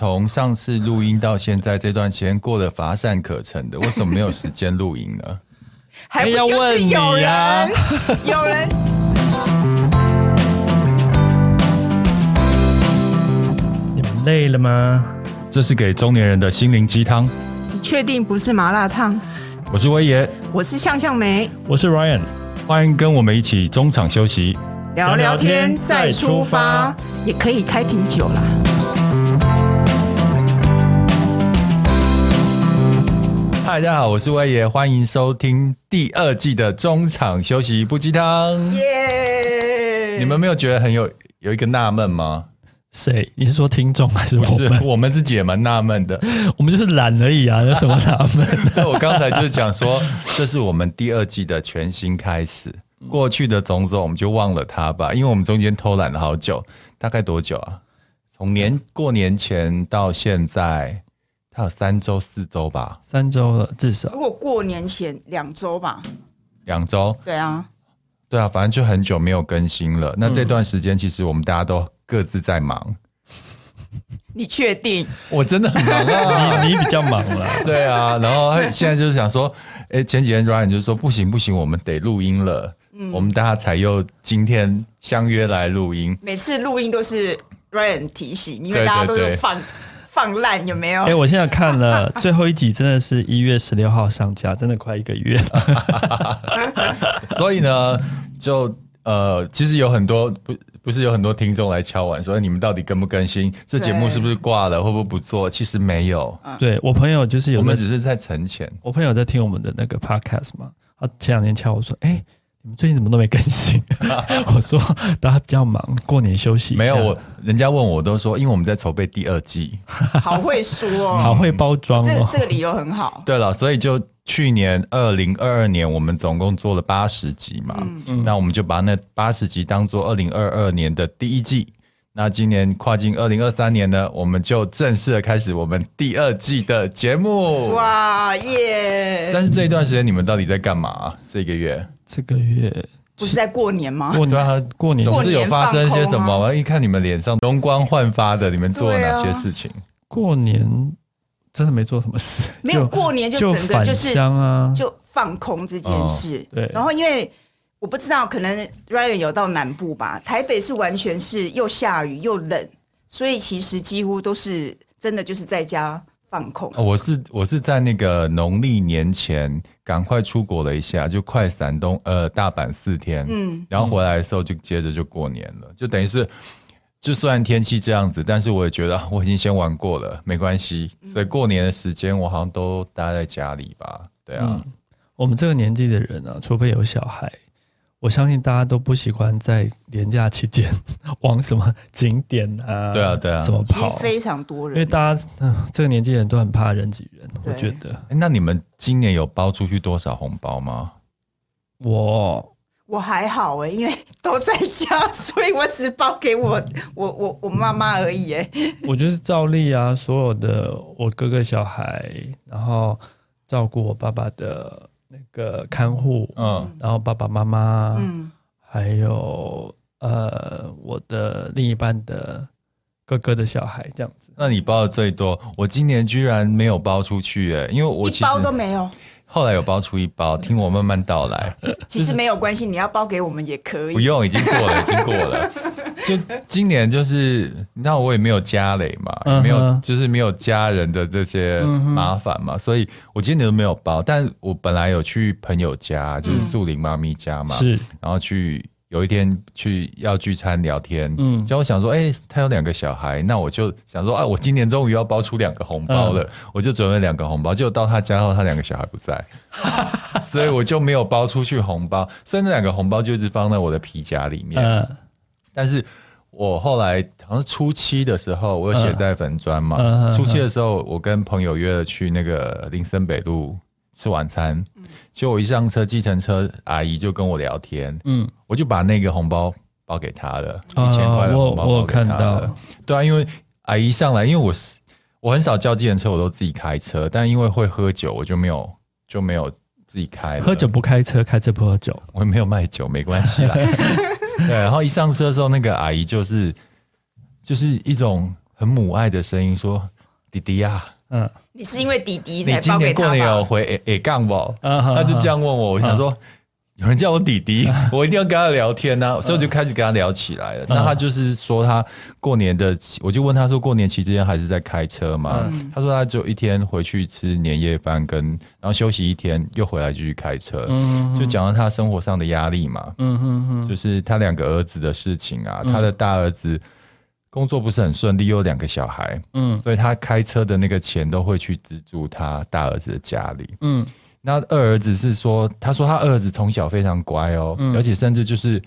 从上次录音到现在这段时间过得乏善可陈的，为什么没有时间录音呢？还不就是有人，哎、有人。你们累了吗？这是给中年人的心灵鸡汤。你确定不是麻辣烫？我是威爷，我是向向梅，我是 Ryan，欢迎跟我们一起中场休息，聊聊天再出发，也可以开瓶酒啦。嗨，大家好，我是威爷，欢迎收听第二季的中场休息不鸡汤。耶！你们没有觉得很有有一个纳闷吗？谁？你是说听众还是我们？是我们自己也蛮纳闷的，我们就是懒而已啊，有什么纳闷 的？我刚才就是讲说，这是我们第二季的全新开始。过去的种种，我们就忘了它吧，因为我们中间偷懒了好久，大概多久啊？从年过年前到现在。还有三周四周吧，三周了至少。如果过年前两周吧，两周。对啊，对啊，反正就很久没有更新了。那这段时间其实我们大家都各自在忙。你确定？我真的很忙啊，你你比较忙了。对啊，然后现在就是想说，哎，前几天 Ryan 就说不行不行，我们得录音了。嗯，我们大家才又今天相约来录音。每次录音都是 Ryan 提醒，因为大家都有放。放烂有没有？哎、欸，我现在看了 最后一集，真的是一月十六号上架，真的快一个月。所以呢，就呃，其实有很多不不是有很多听众来敲碗说，你们到底更不更新？这节目是不是挂了？会不会不做？其实没有。对，我朋友就是有，我们只是在存钱。我朋友在听我们的那个 podcast 嘛，他前两天敲我说，哎、欸。最近怎么都没更新？我说大家比较忙，过年休息。没有我，人家问我都说，因为我们在筹备第二季。好会说哦，好会包装哦，这这个理由很好。对了，所以就去年二零二二年，我们总共做了八十集嘛，嗯，那我们就把那八十集当做二零二二年的第一季。那今年跨进二零二三年呢，我们就正式的开始我们第二季的节目。哇耶！但是这一段时间你们到底在干嘛？这个月？这个月不是在过年吗？过年，啊、过年总是有发生些什么。我一看你们脸上容光焕发的，你们做了哪些事情？啊、过年真的没做什么事，没有过年就整个就是就啊，就放空这件事。哦、对，然后因为我不知道，可能 Ryan 有到南部吧，台北是完全是又下雨又冷，所以其实几乎都是真的就是在家。放空。我是我是在那个农历年前赶快出国了一下，就快闪东呃大阪四天，嗯，然后回来的时候就接着就过年了，就等于是，就虽然天气这样子，但是我也觉得我已经先玩过了，没关系，所以过年的时间我好像都待在家里吧，对啊，嗯，我们这个年纪的人啊，除非有小孩。我相信大家都不喜欢在年假期间 往什么景点啊，对啊对啊，怎么跑？非常多人，因为大家这个年纪人都很怕人挤人。我觉得，那你们今年有包出去多少红包吗？我我还好哎，因为 都在家，所以我只包给我我我我妈妈而已哎。我就是照例啊，所有的我哥哥小孩，然后照顾我爸爸的。那个看护，嗯，然后爸爸妈妈，嗯，还有呃，我的另一半的哥哥的小孩这样子。那你包的最多，我今年居然没有包出去哎，因为我其实一包都没有。后来有包出一包，听我慢慢道来。其实没有关系，你要包给我们也可以。不用，已经过了，已经过了。就今年就是，你知道我也没有家累嘛，也没有就是没有家人的这些麻烦嘛，所以我今年都没有包。但我本来有去朋友家，就是素林妈咪家嘛，是，然后去有一天去要聚餐聊天，嗯，就我想说，哎，他有两个小孩，那我就想说，啊，我今年终于要包出两个红包了，我就准备两个红包。结果到他家后，他两个小孩不在，所以我就没有包出去红包，所以那两个红包就一直放在我的皮夹里面。但是我后来好像初期的时候，我有写在粉专嘛。Uh, uh, uh, uh, 初期的时候，我跟朋友约了去那个林森北路吃晚餐。结果我一上车，计程车阿姨就跟我聊天。嗯，我就把那个红包包给她了，一千块的红包包给她了。对啊，因为阿姨上来，因为我是我很少叫计程车，我都自己开车。但因为会喝酒，我就没有就没有自己开。喝酒不开车，开车不喝酒。我也没有卖酒，没关系啦。对，然后一上车的时候，那个阿姨就是就是一种很母爱的声音说：“弟弟呀，嗯，你是因为弟弟才今年过年有回 A A 杠不？他就这样问我，我想说。”有人叫我弟弟，我一定要跟他聊天呐，所以我就开始跟他聊起来了。那他就是说，他过年的，我就问他说，过年期间还是在开车吗？他说他只有一天回去吃年夜饭，跟然后休息一天，又回来继续开车。就讲到他生活上的压力嘛，就是他两个儿子的事情啊，他的大儿子工作不是很顺利，又有两个小孩，嗯。所以他开车的那个钱都会去资助他大儿子的家里，那二儿子是说，他说他二儿子从小非常乖哦，嗯、而且甚至就是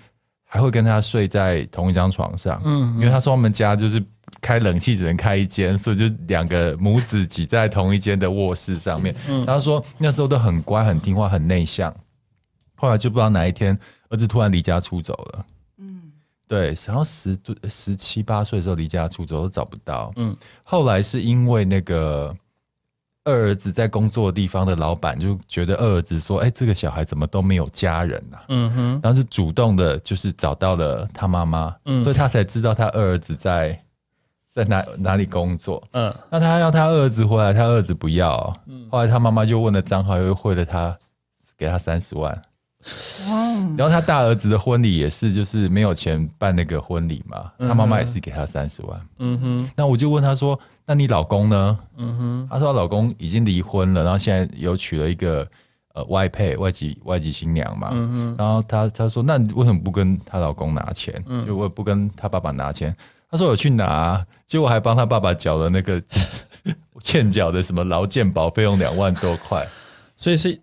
还会跟他睡在同一张床上。嗯，因为他说他们家就是开冷气只能开一间，所以就两个母子挤在同一间的卧室上面。嗯，他说那时候都很乖、很听话、很内向。后来就不知道哪一天，儿子突然离家出走了。嗯，对，然后十十七八岁的时候离家出走都找不到。嗯，后来是因为那个。二儿子在工作的地方的老板就觉得二儿子说：“哎，这个小孩怎么都没有家人呐？”嗯哼，然后就主动的，就是找到了他妈妈，嗯，所以他才知道他二儿子在在哪哪里工作。嗯，那他要他二儿子回来，他二儿子不要。嗯，后来他妈妈就问了张浩，又汇了他给他三十万。然后他大儿子的婚礼也是，就是没有钱办那个婚礼嘛，他妈妈也是给他三十万。嗯哼，那我就问他说。那你老公呢？嗯哼，他说他老公已经离婚了，然后现在又娶了一个呃外配外籍外籍新娘嘛。嗯哼，然后他他说，那你为什么不跟她老公拿钱？嗯，就我不跟她爸爸拿钱。他说我去拿，结果还帮他爸爸缴了那个 欠缴的什么劳健保费用两万多块。所以是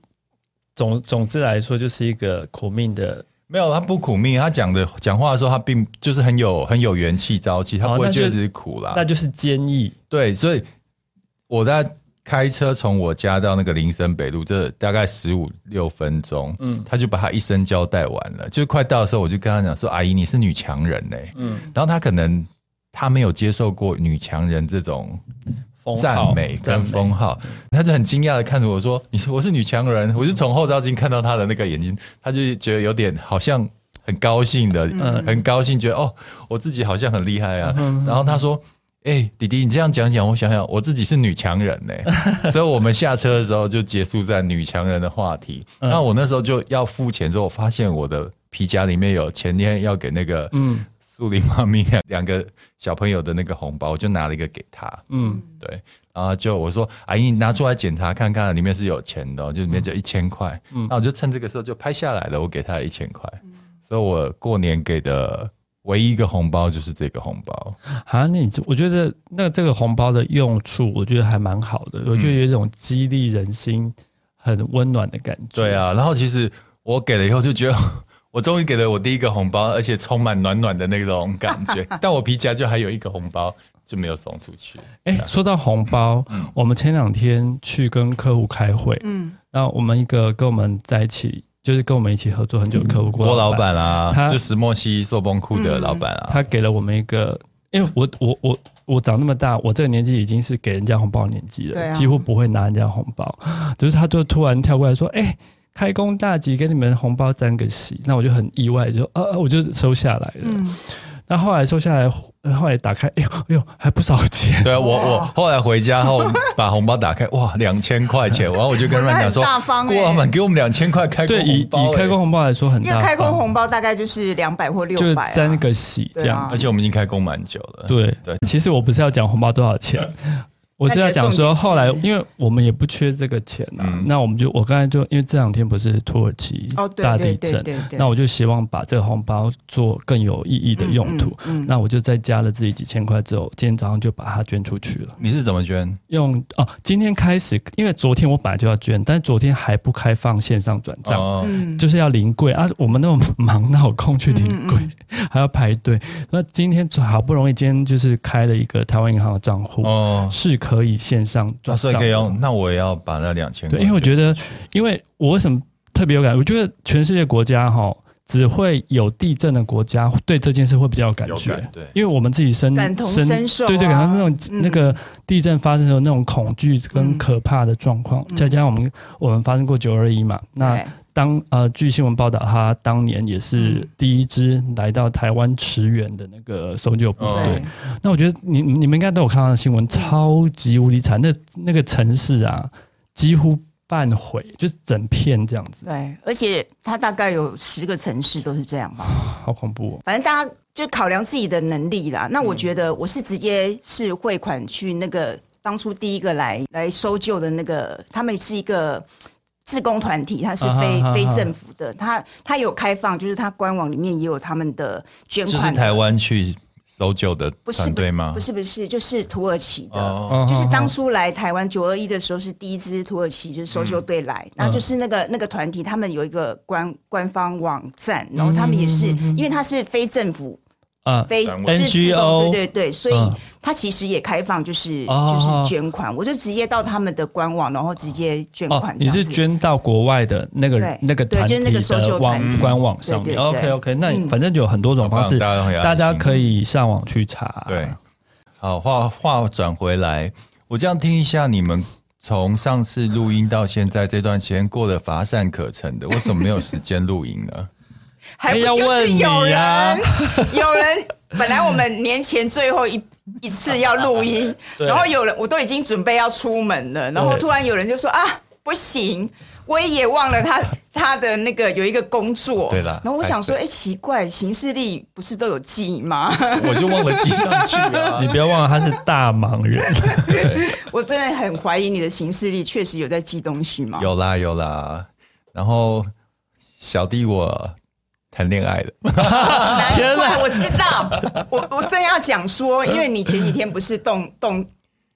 总总之来说，就是一个苦命的。没有，他不苦命。他讲的讲话的时候，他并就是很有很有元气、朝气，他不会觉得自己苦啦。那就是坚毅。对，所以我在开车从我家到那个林森北路，这大概十五六分钟。嗯，他就把他一生交代完了。就快到的时候，我就跟他讲说：“阿姨，你是女强人呢。”嗯，然后他可能他没有接受过女强人这种。赞美跟封号，他就很惊讶的看着我说：“你说我是女强人。”我就从后照镜看到他的那个眼睛，他就觉得有点好像很高兴的，嗯，很高兴，觉得哦，我自己好像很厉害啊。然后他说：“哎，弟弟，你这样讲讲，我想想，我自己是女强人呢。”所以我们下车的时候就结束在女强人的话题。那我那时候就要付钱之后，我发现我的皮夹里面有前天要给那个嗯。树林妈咪两两个小朋友的那个红包，我就拿了一个给他。嗯，对，然后就我说：“阿姨，你拿出来检查看看，里面是有钱的，就里面就一千块。”嗯，那我就趁这个时候就拍下来了，我给他一千块。嗯，所以我过年给的唯一一个红包就是这个红包。啊，那你我觉得那这个红包的用处，我觉得还蛮好的，我觉得有一种激励人心、很温暖的感觉。对啊，然后其实我给了以后就觉得。我终于给了我第一个红包，而且充满暖暖的那种感觉。但我皮夹就还有一个红包，就没有送出去。哎、欸，说到红包，嗯、我们前两天去跟客户开会，嗯，那我们一个跟我们在一起，就是跟我们一起合作很久的客户，郭老板啊，他是石墨烯塑崩库的老板啊、嗯，他给了我们一个，因为我我我我长那么大，我这个年纪已经是给人家红包年纪了，啊、几乎不会拿人家红包，就是他就突然跳过来说，哎、欸。开工大吉，给你们红包沾个喜，那我就很意外，就啊，我就收下来了。嗯，那后来收下来，后来打开，哎呦，哎呦，还不少钱。对啊，我我 后来回家后把红包打开，哇，两千块钱。然后我就跟阮讲说，大方，郭老板给我们两千块开工红包。以以开工红包来说很大，因为开工红包大概就是两百或六百，沾个喜这样。而且我们已经开工蛮久了。对对，其实我不是要讲红包多少钱。我是要讲说，后来因为我们也不缺这个钱呐、啊，嗯、那我们就我刚才就因为这两天不是土耳其大地震，那我就希望把这个红包做更有意义的用途。嗯嗯嗯、那我就再加了自己几千块之后，今天早上就把它捐出去了。你是怎么捐？用哦，今天开始，因为昨天我本来就要捐，但是昨天还不开放线上转账，哦、就是要临柜啊。我们那么 忙，哪有空去临柜，嗯嗯、还要排队。那今天好不容易，今天就是开了一个台湾银行的账户哦，是。可以线上转账，所以可以用。那我也要把那两千块。对，因为我觉得，因为我为什么特别有感？我觉得全世界国家哈，只会有地震的国家对这件事会比较有感觉。对，因为我们自己身感同身受，对对，感到那种那个地震发生的时候那种恐惧跟可怕的状况，再加上我们我们发生过九二一嘛，那。当呃，据新闻报道，他当年也是第一支来到台湾驰援的那个搜救部队。对那我觉得你你们应该都有看到的新闻，超级无敌惨，那那个城市啊，几乎半毁，就是整片这样子。对，而且它大概有十个城市都是这样吧，好恐怖哦。反正大家就考量自己的能力啦。那我觉得我是直接是汇款去那个当初第一个来来搜救的那个，他们是一个。志工团体，它是非、啊、非政府的，它它有开放，就是它官网里面也有他们的捐款。就是台湾去搜救的团队吗？不是不是，就是土耳其的，哦、就是当初来台湾九二一的时候是第一支土耳其就是搜救队来，那、嗯、就是那个那个团体，他们有一个官官方网站，然后他们也是，因为它是非政府。啊，非 NGO 对对对，所以他其实也开放，就是就是捐款，我就直接到他们的官网，然后直接捐款。你是捐到国外的那个那个团体的网官网上面？OK OK，那反正就有很多种方式，大家可以上网去查。对，好，话话转回来，我这样听一下，你们从上次录音到现在这段时间过得乏善可陈的，为什么没有时间录音呢？还不就是有人，有人本来我们年前最后一一次要录音，然后有人我都已经准备要出门了，然后突然有人就说啊，不行，我也忘了他他的那个有一个工作，对了，然后我想说，哎，奇怪，行事历不是都有记吗？我就忘了记上去了。你不要忘了他是大忙人，我真的很怀疑你的行事历确实有在记东西吗？有啦有啦，然后小弟我。谈恋爱的，难怪我知道，我我正要讲说，因为你前几天不是动动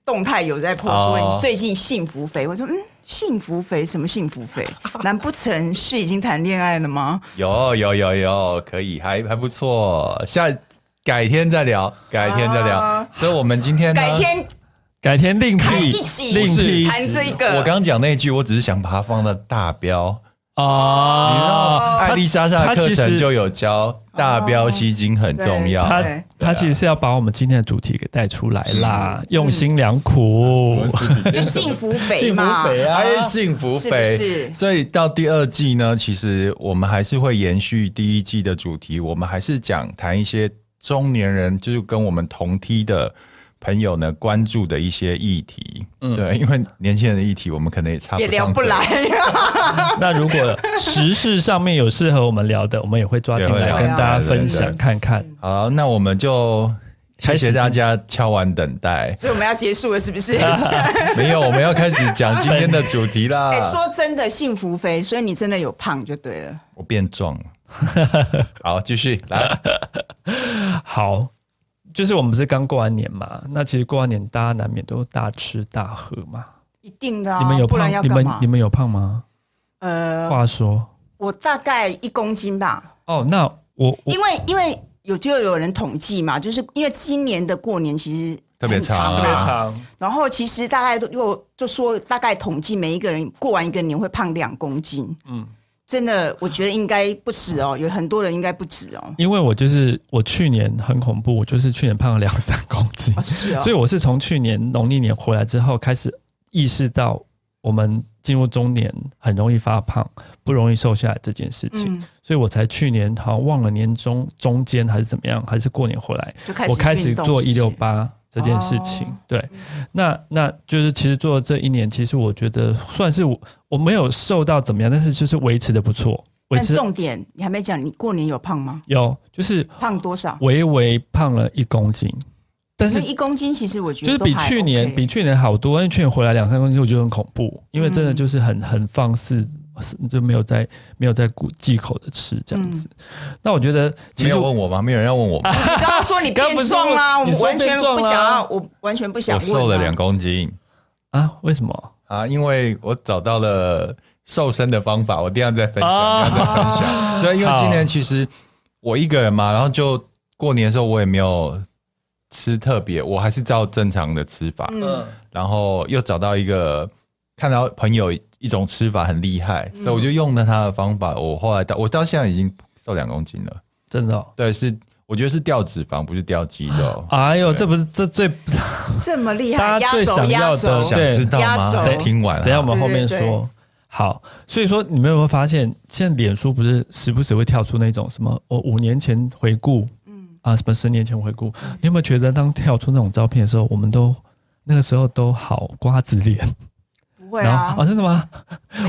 动态有在 po 说你最近幸福肥，我说嗯，幸福肥什么幸福肥？难不成是已经谈恋爱了吗？有有有有，可以还还不错，下改天再聊，改天再聊。所以我们今天改天改天另辟一起另辟谈这个。我刚讲那句，我只是想把它放到大标。哦，你知道艾丽莎莎的课程就有教大标吸睛很重要。他他其实是要把我们今天的主题给带出来啦，用心良苦，就幸福肥嘛，幸福肥啊，还是幸福肥。所以到第二季呢，其实我们还是会延续第一季的主题，我们还是讲谈一些中年人，就是跟我们同梯的。朋友呢，关注的一些议题，嗯，对，因为年轻人的议题，我们可能也差不多，也聊不来。那如果时事上面有适合我们聊的，我们也会抓进来跟大家分享看看。好，那我们就谢谢大家敲完等待。所以我们要结束了，是不是？没有，我们要开始讲今天的主题啦。哎，说真的，幸福肥，所以你真的有胖就对了。我变壮了。好，继续来。好。就是我们不是刚过完年嘛？那其实过完年大家难免都大吃大喝嘛，一定的、啊。你们有胖？你们你们有胖吗？呃，话说我大概一公斤吧。哦，那我，我因为因为有就有人统计嘛，就是因为今年的过年其实特别长，特别长。然后其实大概又就说大概统计每一个人过完一个年会胖两公斤。嗯。真的，我觉得应该不止哦，有很多人应该不止哦。因为我就是我去年很恐怖，我就是去年胖了两三公斤，哦 是哦、所以我是从去年农历年回来之后开始意识到，我们进入中年很容易发胖，不容易瘦下来这件事情，嗯、所以我才去年好像忘了年中中间还是怎么样，还是过年回来，开我开始做一六八。这件事情，哦、对，那那就是其实做了这一年，其实我觉得算是我我没有瘦到怎么样，但是就是维持的不错。但重点你还没讲，你过年有胖吗？有，就是胖多少？微微胖了一公斤，但是一公斤其实我觉得、OK、就是比去年比去年好多，因为去年回来两三公斤，我觉得很恐怖，因为真的就是很很放肆。就没有在没有在顾忌口的吃这样子，嗯、那我觉得其实没有问我吗？没有人要问我吗？你刚刚说你变壮啦，我完全不想要，我完全不想。我瘦了两公斤啊？为什么啊？因为我找到了瘦身的方法，我第二再分享，啊、等下再分享。啊、对，因为今年其实我一个人嘛，然后就过年的时候我也没有吃特别，我还是照正常的吃法，嗯，然后又找到一个看到朋友。一种吃法很厉害，所以我就用了他的方法。我后来到我到现在已经瘦两公斤了，真的。对，是我觉得是掉脂肪，不是掉肌肉。哎呦，这不是这最 这么厉害，大家最想要的，想知道吗？对听完了，等下我们后面说。好，所以说你们有没有发现，现在脸书不是时不时会跳出那种什么我五年前回顾，嗯啊，什么十年前回顾，你有没有觉得当跳出那种照片的时候，我们都那个时候都好瓜子脸？不会啊，啊，真的吗？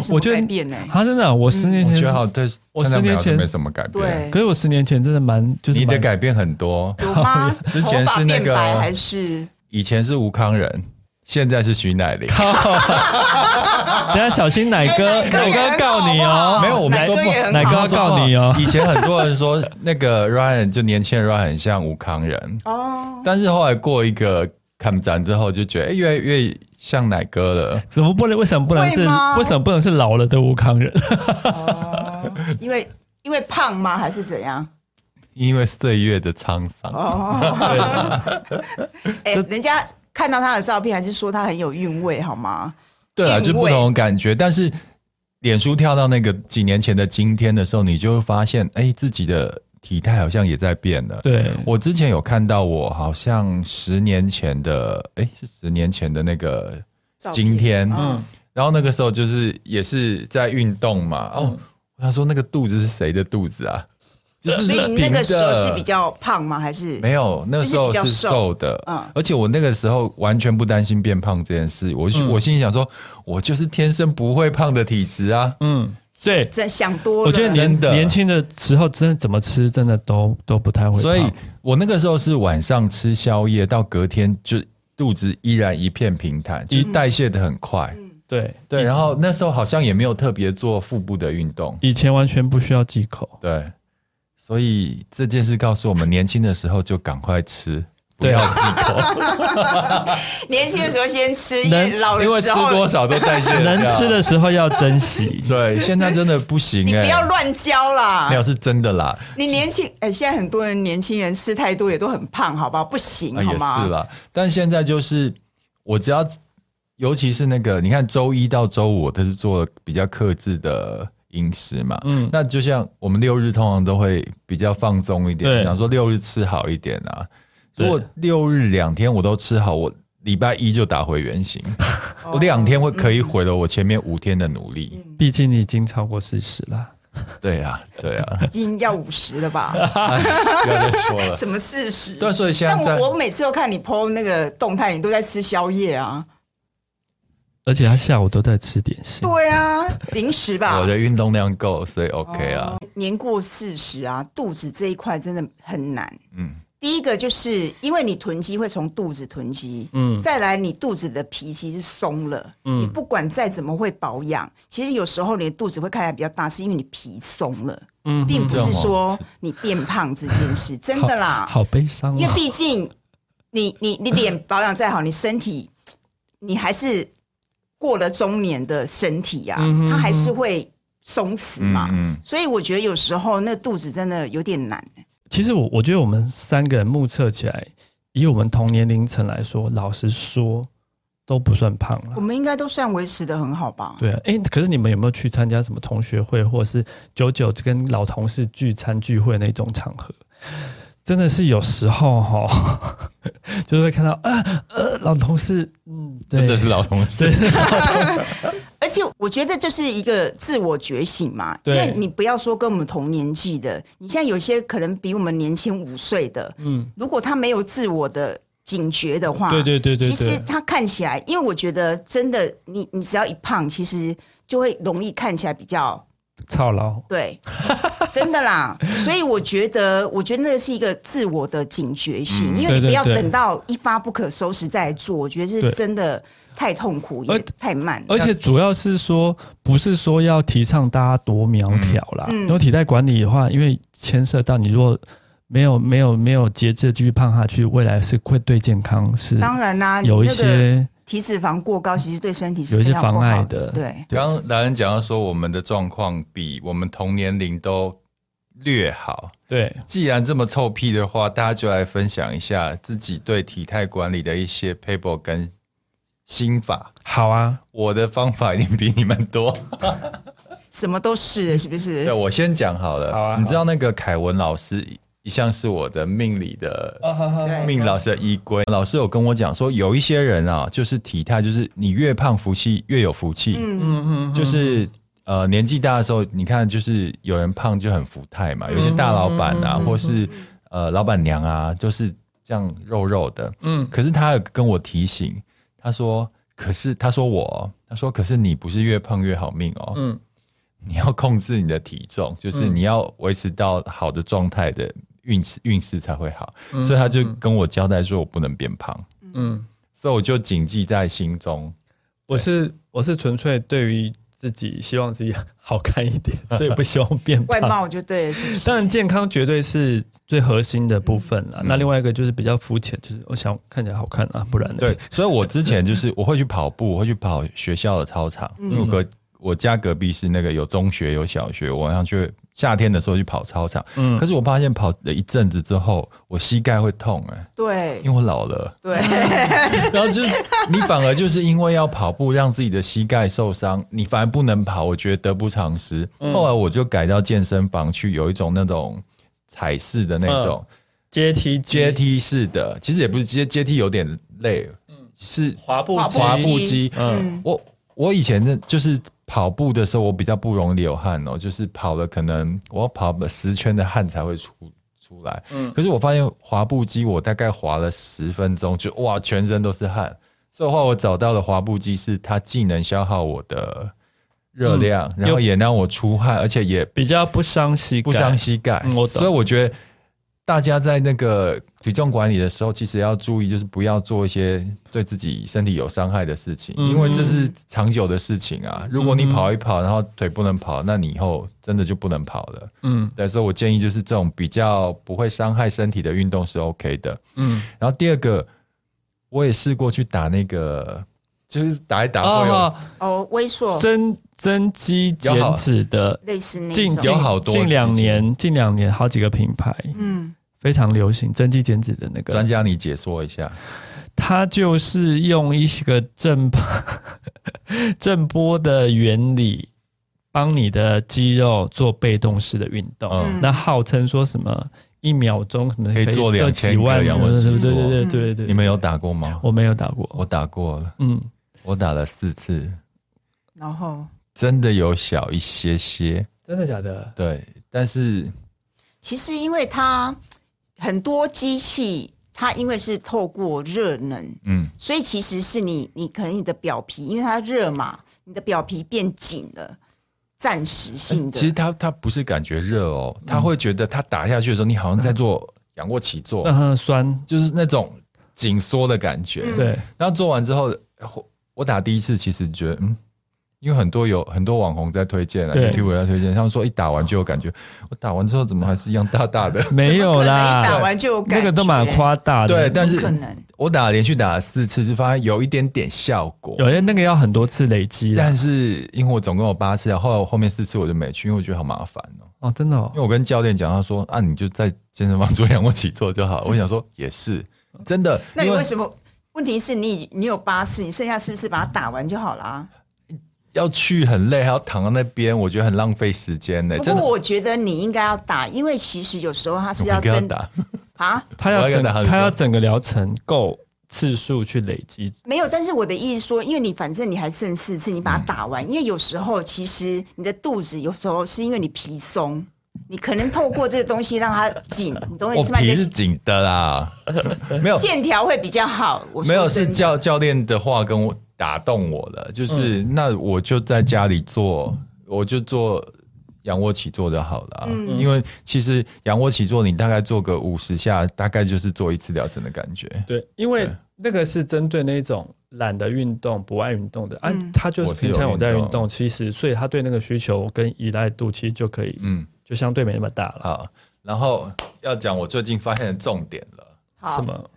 我觉得变呢，他真的，我十年前我觉得好对，我十年前没什么改变，对，可是我十年前真的蛮，就是你的改变很多，有吗？之前是那个还是？以前是吴康仁。现在是徐乃麟，等下小心乃哥，奶哥告你哦。没有，我们说不，乃哥告你哦。以前很多人说那个 Ryan 就年轻的 Ryan 很像吴康仁。哦，但是后来过一个抗战之后，就觉得越来越像奶哥了。怎么不能？为什么不能是？为什么不能是老了的吴康仁？因为因为胖吗？还是怎样？因为岁月的沧桑。哦，哎，人家。看到他的照片，还是说他很有韵味，好吗？对啊，就不同的感觉。但是，脸书跳到那个几年前的今天的时候，你就会发现，哎、欸，自己的体态好像也在变了。对，我之前有看到，我好像十年前的，哎、欸，是十年前的那个今天，嗯，然后那个时候就是也是在运动嘛。哦，我想说那个肚子是谁的肚子啊？所以那个时候是比较胖吗？还是没有？那个时候是瘦的，嗯。而且我那个时候完全不担心变胖这件事。我我心里想说，我就是天生不会胖的体质啊。嗯，对，在想多了。我觉得年年轻的时候真的怎么吃，真的都都不太会胖。所以我那个时候是晚上吃宵夜，到隔天就肚子依然一片平坦，其实代谢的很快。对对，然后那时候好像也没有特别做腹部的运动，以前完全不需要忌口。对。所以这件事告诉我们，年轻的时候就赶快吃，不要忌口。年轻的时候先吃，因为吃多少都代谢。能吃的时候要珍惜。对，现在真的不行你不要乱教啦。没有是真的啦。你年轻哎、欸，现在很多人年轻人吃太多也都很胖，好不好？不行，好吗？也是啦。但现在就是我只要，尤其是那个，你看周一到周五都是做比较克制的。饮食嘛，嗯，那就像我们六日通常都会比较放松一点，对想说六日吃好一点啊。如果六日两天我都吃好，我礼拜一就打回原形。我两天会可以毁了我前面五天的努力。毕竟你已经超过四十了。对呀，对呀，已经要五十了吧？不要再说了。什么四十？对，所以现在但我我每次都看你 po 那个动态，你都在吃宵夜啊。而且他下午都在吃点心。对啊，零食吧。我的运动量够，所以 OK 啊。哦、年过四十啊，肚子这一块真的很难。嗯，第一个就是因为你囤积会从肚子囤积，嗯，再来你肚子的皮其实松了，嗯，你不管再怎么会保养，其实有时候你的肚子会看起来比较大，是因为你皮松了，嗯，并不是说你变胖这件事，真的啦，好，好悲伤、哦。因为毕竟你你你脸保养再好，你身体你还是。过了中年的身体呀、啊，嗯、哼哼他还是会松弛嘛，嗯、所以我觉得有时候那肚子真的有点难。其实我我觉得我们三个人目测起来，以我们同年龄层来说，老实说都不算胖了。我们应该都算维持的很好吧？对啊，哎，可是你们有没有去参加什么同学会，或者是久久跟老同事聚餐聚会那种场合？真的是有时候哈，就是会看到呃呃老同事，嗯，真的是老同事，真的是老同事。而且我觉得这是一个自我觉醒嘛，对因为你不要说跟我们同年纪的，你现在有些可能比我们年轻五岁的，嗯，如果他没有自我的警觉的话，对对对对，其实他看起来，因为我觉得真的，你你只要一胖，其实就会容易看起来比较。操劳。对，真的啦，所以我觉得，我觉得那是一个自我的警觉性，嗯、因为你不要等到一发不可收拾再做，我觉得是真的太痛苦也太慢。而且主要是说，不是说要提倡大家多苗条啦，因为、嗯、体态管理的话，因为牵涉到你如果没有没有没有节制继续胖下去，未来是会对健康是当然啦，有一些。体脂肪过高，其实对身体是有一些妨碍的。对，刚刚达人讲到说，我们的状况比我们同年龄都略好。对，既然这么臭屁的话，大家就来分享一下自己对体态管理的一些 paper 跟心法。好啊，我的方法一定比你们多。什么都是，是不是？对，我先讲好了。好啊，你知道那个凯文老师？一向是我的命理的命老师的依归。老师有跟我讲说，有一些人啊，就是体态，就是你越胖，福气越有福气。嗯。嗯嗯，就是呃年纪大的时候，你看就是有人胖就很福态嘛，有些大老板啊，或是呃老板娘啊，就是这样肉肉的。嗯，可是他有跟我提醒，他说，可是他说我，他说可是你不是越胖越好命哦。嗯，你要控制你的体重，就是你要维持到好的状态的运势运势才会好。所以他就跟我交代说，我不能变胖。嗯。所以我就谨记在心中。我是我是纯粹对于自己希望自己好看一点，所以不希望变胖。外貌就对了，是不是？当然健康绝对是最核心的部分了。嗯、那另外一个就是比较肤浅，就是我想看起来好看啊，不然对。所以我之前就是我会去跑步，我会去跑学校的操场，因为我隔我家隔壁是那个有中学有小学，我晚上去。夏天的时候去跑操场，嗯，可是我发现跑了一阵子之后，我膝盖会痛哎、欸，对，因为我老了，对，然后就是你反而就是因为要跑步让自己的膝盖受伤，你反而不能跑，我觉得得不偿失。嗯、后来我就改到健身房去，有一种那种踩式的那种阶梯阶梯式的，其实也不是阶阶梯有点累，是滑步滑步机，嗯，我我以前的就是。跑步的时候，我比较不容易流汗哦，就是跑了可能我要跑了十圈的汗才会出出来。嗯，可是我发现滑步机，我大概滑了十分钟就哇，全身都是汗。所以后来我找到的滑步机是它既能消耗我的热量，嗯、然后也让我出汗，而且也比较不伤膝盖，不伤膝盖。嗯、我所以我觉得。大家在那个体重管理的时候，其实要注意，就是不要做一些对自己身体有伤害的事情，因为这是长久的事情啊。如果你跑一跑，然后腿不能跑，那你以后真的就不能跑了。嗯，对，所以我建议就是这种比较不会伤害身体的运动是 OK 的。嗯，然后第二个，我也试过去打那个，就是打一打会有哦，微缩增增肌减脂的，类似那种，近有好多近两年，近两年好几个品牌，嗯。非常流行增肌减脂的那个专家，你解说一下。它就是用一些个震波震波的原理，帮你的肌肉做被动式的运动。嗯、那号称说什么一秒钟可能可以做两千个仰卧起坐，对对对对对。你们有打过吗？我没有打过，我打过了。嗯，我打了四次，然后真的有小一些些，真的假的？对，但是其实因为它。很多机器，它因为是透过热能，嗯，所以其实是你，你可能你的表皮，因为它热嘛，你的表皮变紧了，暂时性的。其实它它不是感觉热哦，它会觉得它打下去的时候，你好像在做仰卧起坐，嗯，酸，就是那种紧缩的感觉。对，然后做完之后，我打第一次，其实觉得嗯。因为很多有很多网红在推荐啊，YouTube 在推荐，他们说一打完就有感觉。我打完之后怎么还是一样大大的？没有啦，一打完就有感觉，那个都蛮夸大的。对，但是我打连续打了四次，就发现有一点点效果。有些那个要很多次累积，但是因为我总共有八次，然后后面四次我就没去，因为我觉得好麻烦哦。哦，真的哦。因为我跟教练讲，他说啊，你就在健身房做仰卧起坐就好。我想说也是真的。那你为什么？问题是你你有八次，你剩下四次把它打完就好了。要去很累，还要躺在那边，我觉得很浪费时间呢。不过我觉得你应该要打，因为其实有时候他是要真的啊，他要整他要整个疗程够次数去累积。没有，但是我的意思说，因为你反正你还剩四次，你把它打完。嗯、因为有时候其实你的肚子有时候是因为你皮松，你可能透过这个东西让它紧，你懂我意思吗？皮是紧的啦，没有线条会比较好。我没有是教教练的话跟我。打动我了，就是、嗯、那我就在家里做，我就做仰卧起坐就好了。嗯、因为其实仰卧起坐，你大概做个五十下，大概就是做一次疗程的感觉。对，因为那个是针对那种懒得运动、不爱运动的、嗯、啊，他就是平常有在运动，其实所以他对那个需求跟依赖度其实就可以，嗯，就相对没那么大了。好，然后要讲我最近发现的重点了，好。什么？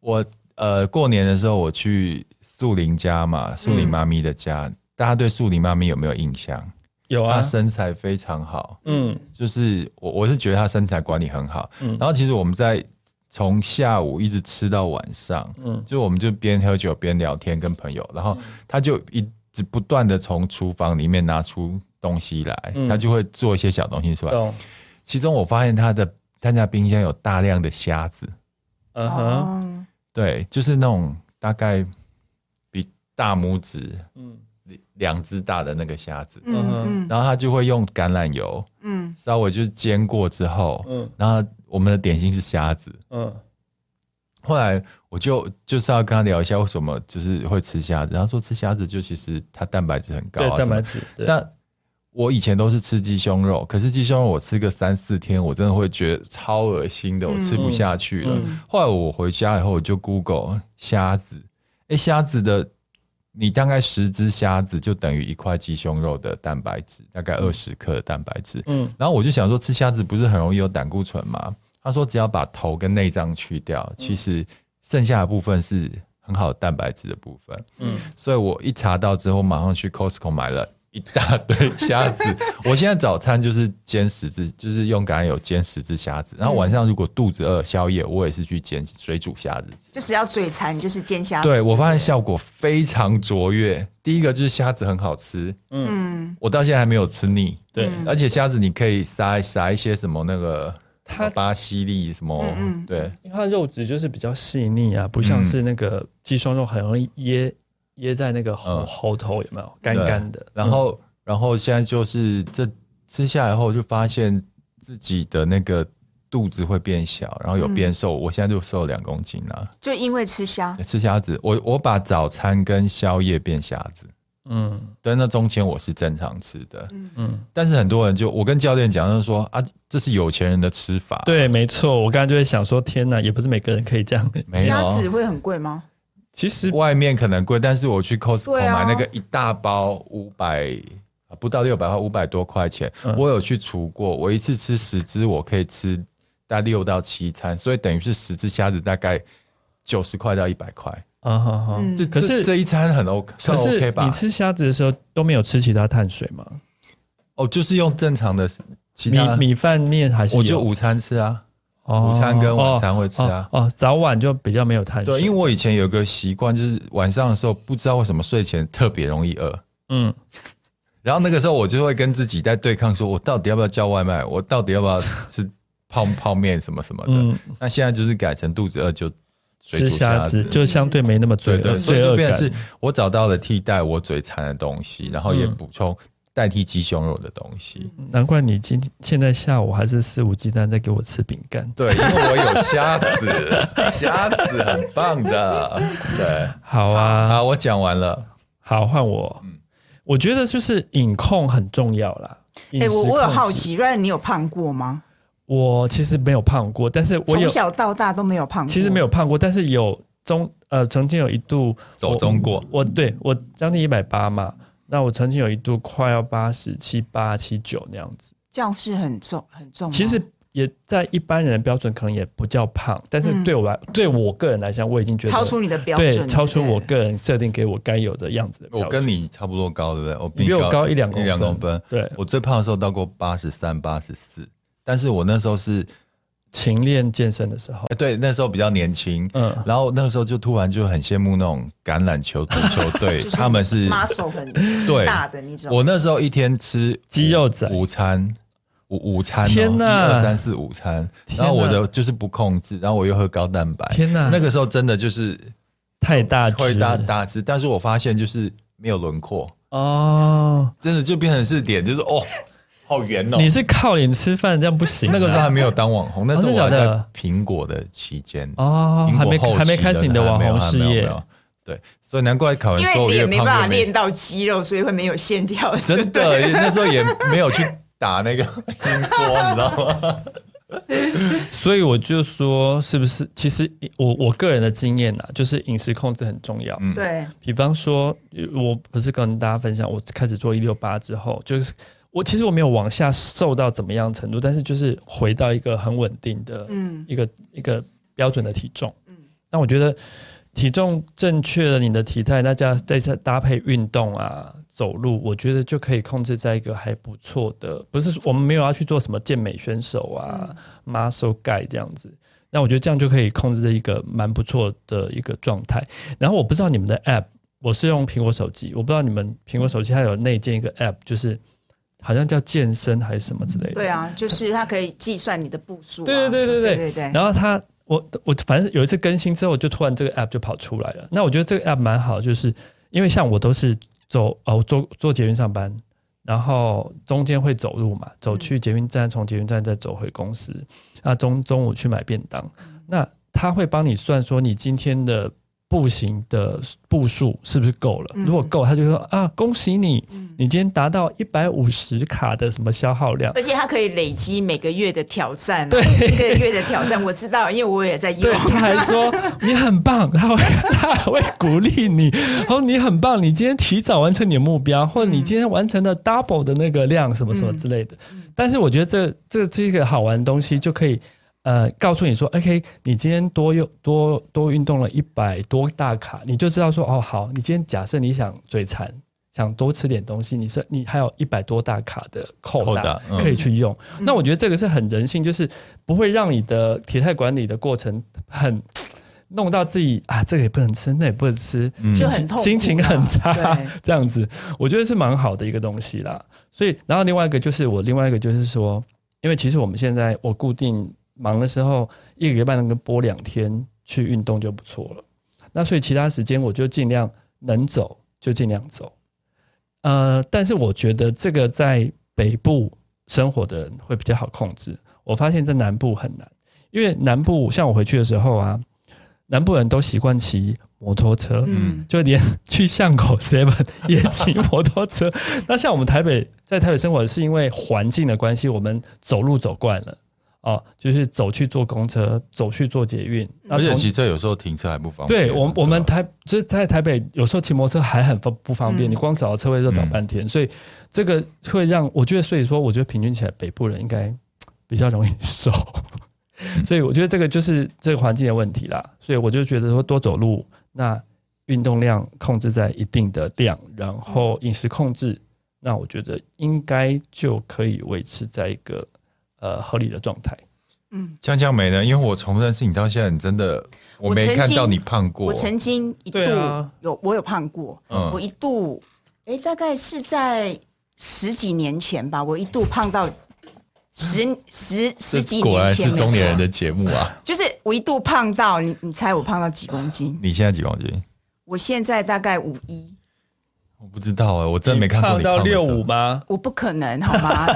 我呃过年的时候我去。素林家嘛，素林妈咪的家，嗯、大家对素林妈咪有没有印象？有啊，她身材非常好，嗯，就是我我是觉得她身材管理很好，嗯，然后其实我们在从下午一直吃到晚上，嗯，就我们就边喝酒边聊天跟朋友，然后她就一直不断的从厨房里面拿出东西来，她、嗯、就会做一些小东西出来，嗯、其中我发现他的他家冰箱有大量的虾子，嗯哼，对，就是那种大概比。大拇指，嗯，两只大的那个虾子，嗯，然后他就会用橄榄油，嗯，稍微就煎过之后，嗯，然后我们的点心是虾子，嗯，后来我就就是要跟他聊一下为什么就是会吃虾子，然后说吃虾子就其实它蛋白质很高啊，蛋白质，但我以前都是吃鸡胸肉，可是鸡胸肉我吃个三四天，我真的会觉得超恶心的，我吃不下去了。后来我回家以后，我就 Google 虾子，哎，虾子的。你大概十只虾子就等于一块鸡胸肉的蛋白质，大概二十克的蛋白质。嗯，然后我就想说，吃虾子不是很容易有胆固醇吗？他说，只要把头跟内脏去掉，其实剩下的部分是很好的蛋白质的部分。嗯，所以我一查到之后，马上去 Costco 买了。一大堆虾子，我现在早餐就是煎十只，就是用橄榄油煎十只虾子。然后晚上如果肚子饿，宵夜我也是去煎水煮虾子。就是要嘴馋，就是煎虾子。对，我发现效果非常卓越。第一个就是虾子很好吃，嗯，我到现在还没有吃腻。对，而且虾子你可以撒撒一些什么那个它巴西利什么，对，因为它肉质就是比较细腻啊，不像是那个鸡胸肉很容易噎。噎在那个喉喉头有没有干干的？然后，然后现在就是这吃下来后，就发现自己的那个肚子会变小，然后有变瘦。我现在就瘦了两公斤了，就因为吃虾，吃虾子。我我把早餐跟宵夜变虾子，嗯，但那中间我是正常吃的，嗯，但是很多人就我跟教练讲，就是说啊，这是有钱人的吃法。对，没错。我刚才就会想说，天哪，也不是每个人可以这样。虾子会很贵吗？其实外面可能贵，但是我去 Costco 买那个一大包五百，不到六百块，五百多块钱。嗯、我有去除过，我一次吃十只，我可以吃大概六到七餐，所以等于是十只虾子大概九十块到一百块。啊哈哈，这可是这一餐很 OK，可是 OK 吧？你吃虾子的时候都没有吃其他碳水吗？哦，就是用正常的其他米米饭面还是？我就午餐吃啊。午餐跟晚餐会吃啊，哦，早晚就比较没有碳水。对，因为我以前有个习惯，就是晚上的时候不知道为什么睡前特别容易饿，嗯，然后那个时候我就会跟自己在对抗，说我到底要不要叫外卖，我到底要不要吃泡泡面什么什么的。嗯，那现在就是改成肚子饿就吃虾子，就相对没那么罪恶，所以就变成是我找到了替代我嘴馋的东西，然后也补充。代替鸡胸肉的东西，难怪你今天现在下午还是肆无忌惮在给我吃饼干。对，因为我有虾子，虾子很棒的。对，好啊，好，我讲完了，好，换我。嗯，我觉得就是饮控很重要啦。哎、欸，我我有好奇，Ryan，你有胖过吗？我其实没有胖过，但是我从小到大都没有胖过。其实没有胖过，但是有中呃，曾经有一度走中过。我，我对我将近一百八嘛。那我曾经有一度快要八十七八七九那样子，这样是很重很重。其实也在一般人的标准可能也不叫胖，但是对我来、嗯、对我个人来讲，我已经觉得超出你的标准，对，超出我个人设定给我该有的样子的标准。我跟你差不多高，对不对？我比，你比我高一两公一两公分。对，我最胖的时候到过八十三、八十四，但是我那时候是。勤练健身的时候，对，那时候比较年轻，嗯，然后那个时候就突然就很羡慕那种橄榄球足球队，他们是 muscle 很大的那种。我那时候一天吃肌肉仔。午餐，午午餐，天哪，一二三四午餐，然后我的就是不控制，然后我又喝高蛋白，天哪，那个时候真的就是太大会大大只，但是我发现就是没有轮廓。哦，真的就变成是点，就是哦。好圆哦！你是靠脸吃饭，这样不行。那个时候还没有当网红，那时候我还在苹果的期间哦，还没还没开始你的网红事业。对，所以难怪考完之后也没办法练到肌肉，所以会没有线条。真的，那时候也没有去打那个 音波，你知道吗？所以我就说，是不是？其实我我个人的经验呐，就是饮食控制很重要。嗯，对。比方说，我不是跟大家分享，我开始做一六八之后，就是。我其实我没有往下瘦到怎么样程度，但是就是回到一个很稳定的，嗯，一个一个标准的体重，嗯，那我觉得体重正确了，你的体态，大家再再搭配运动啊，走路，我觉得就可以控制在一个还不错的，不是我们没有要去做什么健美选手啊，嗯，muscle guy 这样子，那我觉得这样就可以控制在一个蛮不错的一个状态。然后我不知道你们的 app，我是用苹果手机，我不知道你们苹果手机它有内建一个 app，就是。好像叫健身还是什么之类的。对啊，就是它可以计算你的步数。对对对对对对。然后它，我我反正有一次更新之后，就突然这个 app 就跑出来了。那我觉得这个 app 蛮好，就是因为像我都是走哦，坐坐捷运上班，然后中间会走路嘛，走去捷运站，从捷运站再走回公司。那中中午去买便当，那他会帮你算说你今天的。步行的步数是不是够了？如果够，他就说啊，恭喜你，你今天达到一百五十卡的什么消耗量，而且它可以累积每个月的挑战，对，一个月的挑战。我知道，因为我也在用。他还说 你很棒，他会 他还会鼓励你，然后你很棒，你今天提早完成你的目标，或者你今天完成了 double 的那个量，什么什么之类的。但是我觉得这这这个好玩的东西就可以。呃，告诉你说，OK，你今天多用多多运动了一百多大卡，你就知道说，哦，好，你今天假设你想嘴馋，想多吃点东西，你是你还有一百多大卡的扣打可以去用。嗯、那我觉得这个是很人性，就是不会让你的体态管理的过程很弄到自己啊，这个也不能吃，那也不能吃，嗯、就很痛，心情很差，这样子，我觉得是蛮好的一个东西啦。所以，然后另外一个就是我另外一个就是说，因为其实我们现在我固定。忙的时候，一个礼拜能够播两天去运动就不错了。那所以其他时间我就尽量能走就尽量走。呃，但是我觉得这个在北部生活的人会比较好控制。我发现在南部很难，因为南部像我回去的时候啊，南部人都习惯骑摩托车，嗯，就连去巷口 seven 也骑摩托车。那像我们台北在台北生活是因为环境的关系，我们走路走惯了。哦，就是走去坐公车，走去坐捷运，而且骑车有时候停车还不方便。对，我我们台就是在台北，有时候骑摩托车还很方不方便，嗯、你光找到车位就找半天，嗯、所以这个会让我觉得，所以说我觉得平均起来，北部人应该比较容易 瘦，嗯、所以我觉得这个就是这个环境的问题啦。所以我就觉得说多走路，那运动量控制在一定的量，然后饮食控制，那我觉得应该就可以维持在一个。呃，合理的状态。嗯，江江梅呢？因为我从认识你到现在，你真的我没看到你胖过。我曾经一度有，我有胖过。嗯，我一度，哎，大概是在十几年前吧。我一度胖到十十十几年前。果然是中年人的节目啊！就是我一度胖到你，你猜我胖到几公斤？你现在几公斤？我现在大概五一。我不知道哎，我真的没看到你胖到六五吗？我不可能，好吗？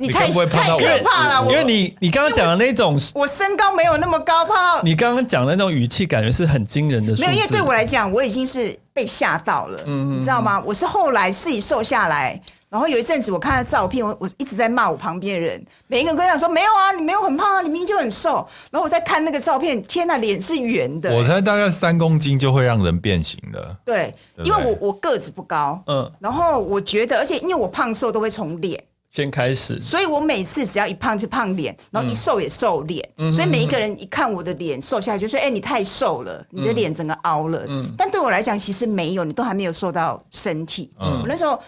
你太太可怕了，因为你你刚刚讲的那种，我身高没有那么高，胖。你刚刚讲的那种语气，感觉是很惊人的。没有，因为对我来讲，我已经是被吓到了，嗯，你知道吗？我是后来自己瘦下来，然后有一阵子我看他照片，我我一直在骂我旁边的人，每一个人跟我讲说没有啊，你没有很胖啊，你明明就很瘦。然后我在看那个照片，天呐，脸是圆的。我才大概三公斤就会让人变形的。对，对对，因为我我个子不高，嗯，然后我觉得，而且因为我胖瘦都会从脸。先开始，所以我每次只要一胖就胖脸，然后一瘦也瘦脸，嗯、所以每一个人一看我的脸瘦下来，就说：“哎、欸，你太瘦了，你的脸整个凹了。嗯”但对我来讲，其实没有，你都还没有瘦到身体。嗯、我那时候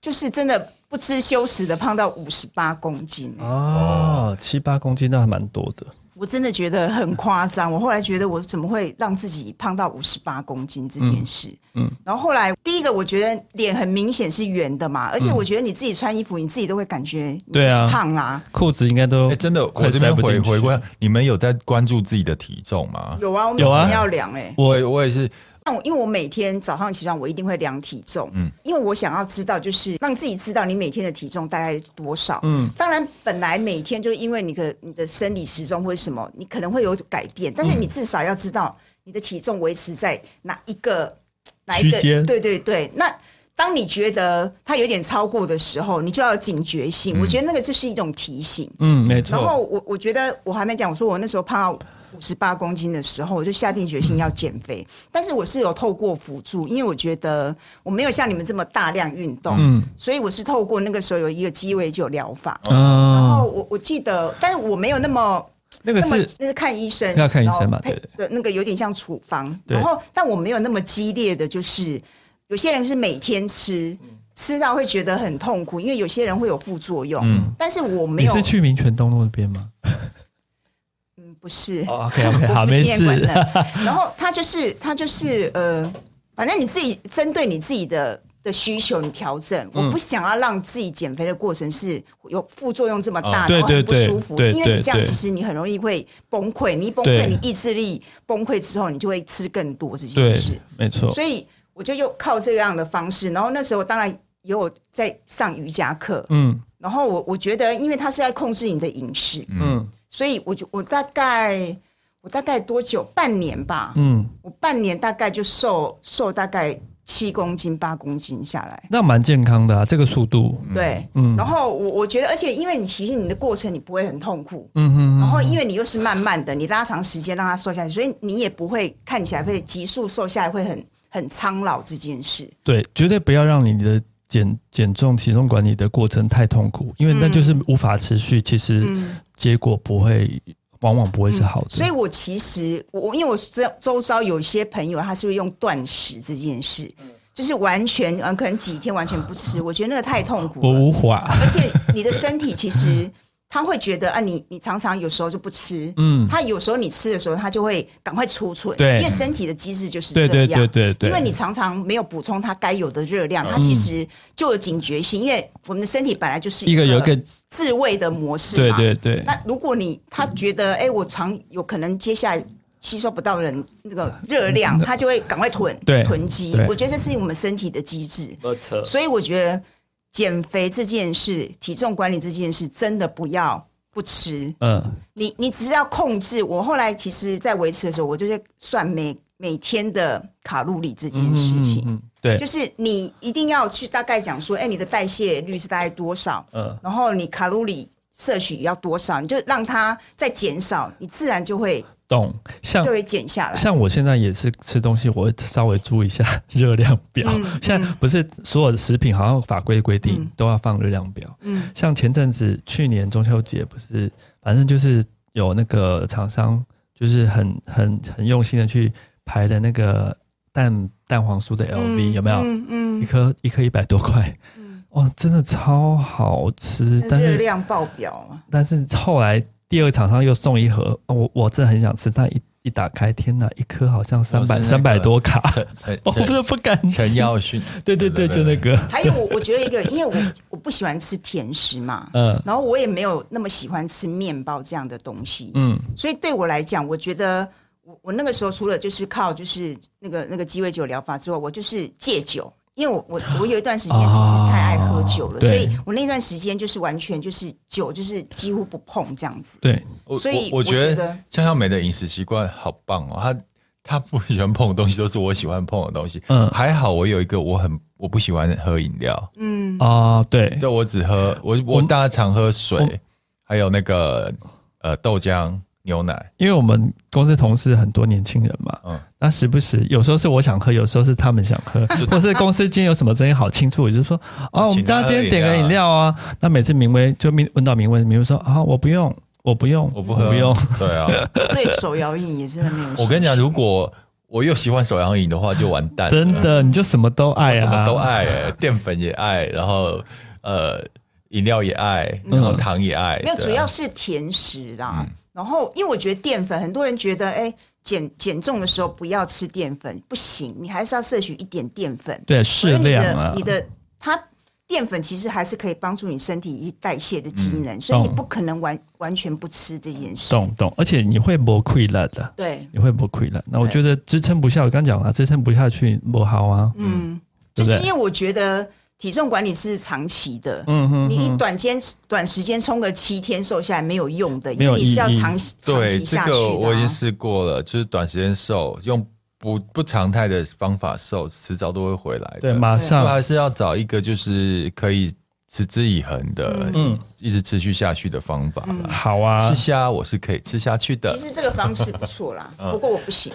就是真的不知羞耻的胖到五十八公斤。哦，七八公斤那还蛮多的。我真的觉得很夸张。我后来觉得，我怎么会让自己胖到五十八公斤这件事？嗯，嗯然后后来第一个，我觉得脸很明显是圆的嘛，而且我觉得你自己穿衣服，你自己都会感觉对啊胖啦，裤子应该都、欸、真的。我这边回回过，你们有在关注自己的体重吗？有啊，我们有啊要量哎、欸，我我也是。那我因为我每天早上起床，我一定会量体重，嗯，因为我想要知道，就是让自己知道你每天的体重大概多少，嗯，当然本来每天就因为你的你的生理时钟或者什么，你可能会有改变，但是你至少要知道你的体重维持在哪一个哪一个，对对对。那当你觉得它有点超过的时候，你就要警觉性，我觉得那个就是一种提醒，嗯，没错。然后我我觉得我还没讲，我说我那时候胖到。五十八公斤的时候，我就下定决心要减肥。嗯、但是我是有透过辅助，因为我觉得我没有像你们这么大量运动，嗯，所以我是透过那个时候有一个鸡尾酒疗法。哦、然后我我记得，但是我没有那么那个是那是看医生要看医生嘛，对对，那个有点像处方。对然后，但我没有那么激烈的就是，有些人是每天吃，吃到会觉得很痛苦，因为有些人会有副作用。嗯，但是我没有。你是去民权东路那边吗？不是 OK，好，没事。然后他就是他就是呃，反正你自己针对你自己的的需求，你调整。我不想要让自己减肥的过程是有副作用这么大，然后很不舒服。因为你这样其实你很容易会崩溃，你一崩溃，你意志力崩溃之后，你就会吃更多这件事。没错。所以我就又靠这样的方式，然后那时候当然也有在上瑜伽课，嗯，然后我我觉得，因为他是在控制你的饮食，嗯，所以我就我大概我大概多久？半年吧，嗯，我半年大概就瘦瘦大概。七公斤八公斤下来，那蛮健康的啊，这个速度。对，嗯。然后我我觉得，而且因为你其实你的过程你不会很痛苦，嗯哼。然后因为你又是慢慢的，你拉长时间让它瘦下去，所以你也不会看起来会急速瘦下来，会很很苍老这件事。对，绝对不要让你的减减重体重管理的过程太痛苦，因为那就是无法持续，其实结果不会。往往不会是好的，嗯，所以我其实我因为我周周遭有一些朋友，他是会用断食这件事，就是完全嗯，可能几天完全不吃，我觉得那个太痛苦了，我无法，而且你的身体其实。他会觉得啊，你你常常有时候就不吃，嗯，他有时候你吃的时候，他就会赶快储存，对，因为身体的机制就是这样，对对对对对，因为你常常没有补充它该有的热量，它其实就有警觉性，因为我们的身体本来就是一个有一个自卫的模式嘛，对对对。那如果你他觉得哎，我常有可能接下来吸收不到人那个热量，他就会赶快囤，囤积。我觉得这是我们身体的机制，没错。所以我觉得。减肥这件事，体重管理这件事，真的不要不吃。嗯，你你只是要控制。我后来其实，在维持的时候，我就在算每每天的卡路里这件事情。嗯，对，就是你一定要去大概讲说，哎，你的代谢率是大概多少？嗯，然后你卡路里摄取要多少，你就让它再减少，你自然就会。懂，像就会减下来。像我现在也是吃东西，我会稍微注意一下 热量表。嗯、现在不是所有的食品好像法规规定都要放热量表。嗯，像前阵子去年中秋节不是，反正就是有那个厂商就是很很很用心的去排的那个蛋蛋黄酥的 LV、嗯、有没有？嗯，嗯一颗一颗一百多块。嗯，哦，真的超好吃，但是热量爆表。但是后来。第二个厂商又送一盒，我我真的很想吃，但一一打开，天哪，一颗好像三百三百多卡，我真的不敢吃。陈耀训，对对对，就那个。还有我我觉得一个，因为我我不喜欢吃甜食嘛，嗯，然后我也没有那么喜欢吃面包这样的东西，嗯，所以对我来讲，我觉得我我那个时候除了就是靠就是那个那个鸡尾酒疗法之外，我就是戒酒。因为我我我有一段时间其实太爱喝酒了，哦、所以我那段时间就是完全就是酒就是几乎不碰这样子。对，所以我觉得江小美的饮食习惯好棒哦，她她不喜欢碰的东西都是我喜欢碰的东西。嗯，还好我有一个我很我不喜欢喝饮料。嗯啊，对，就我只喝我我大家常喝水，还有那个呃豆浆。牛奶，因为我们公司同事很多年轻人嘛，嗯，那时不时有时候是我想喝，有时候是他们想喝，或是公司今天有什么生意好庆祝，我就说，哦，我们大家今天点个饮料啊。那每次明威就明问到明威，明威说啊，我不用，我不用，我不喝，不用。对啊，对手摇饮也是很没有。我跟你讲，如果我又喜欢手摇饮的话，就完蛋。真的，你就什么都爱啊，什么都爱，淀粉也爱，然后呃，饮料也爱，然后糖也爱。没有，主要是甜食啦。然后，因为我觉得淀粉，很多人觉得，哎，减减重的时候不要吃淀粉，不行，你还是要摄取一点淀粉，对，适量啊。你的，你的它淀粉其实还是可以帮助你身体一代谢的机能，嗯、所以你不可能完完全不吃这件事。懂懂，而且你会不亏了的，对，你会不亏了。那我觉得支撑不下，我刚讲了，支撑不下去不好啊。嗯，就是因为我觉得。体重管理是长期的，嗯哼，你短间短时间冲个七天瘦下来没有用的，没有你是要长期长期下去的。对，这个我已经试过了，就是短时间瘦，用不不常态的方法瘦，迟早都会回来的。对，马上还是要找一个就是可以持之以恒的，嗯，一直持续下去的方法。好啊，吃虾我是可以吃下去的。其实这个方式不错啦，不过我不行。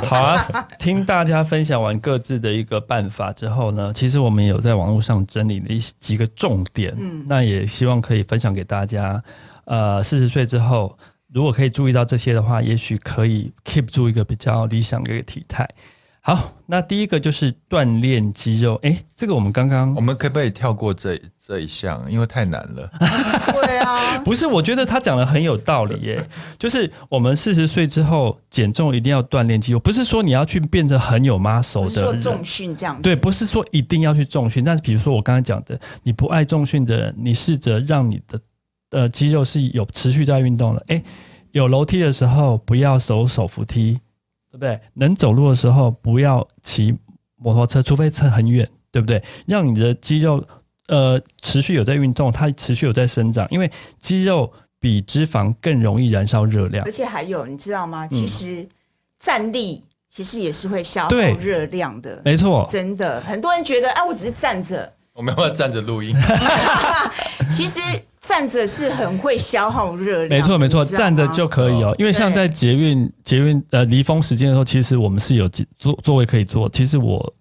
好啊，听大家分享完各自的一个办法之后呢，其实我们有在网络上整理了一几个重点，嗯，那也希望可以分享给大家。呃，四十岁之后，如果可以注意到这些的话，也许可以 keep 住一个比较理想的一个体态。好，那第一个就是锻炼肌肉。哎，这个我们刚刚我们可不可以跳过这这一项？因为太难了。对啊，不是，我觉得他讲的很有道理耶。就是我们四十岁之后减重一定要锻炼肌肉，不是说你要去变得很有 muscle 的，做重训这样子。对，不是说一定要去重训。但是比如说我刚才讲的，你不爱重训的人，你试着让你的呃肌肉是有持续在运动的。哎，有楼梯的时候不要走手扶梯。对不对？能走路的时候不要骑摩托车，除非车很远，对不对？让你的肌肉呃持续有在运动，它持续有在生长，因为肌肉比脂肪更容易燃烧热量。而且还有，你知道吗？其实站立其实也是会消耗热量的，没错，真的。很多人觉得，哎、啊，我只是站着，我们要站着录音。其实。站着是很会消耗热量，没错没错，站着就可以哦。因为像在捷运捷运呃离峰时间的时候，其实我们是有座座位可以坐。其实我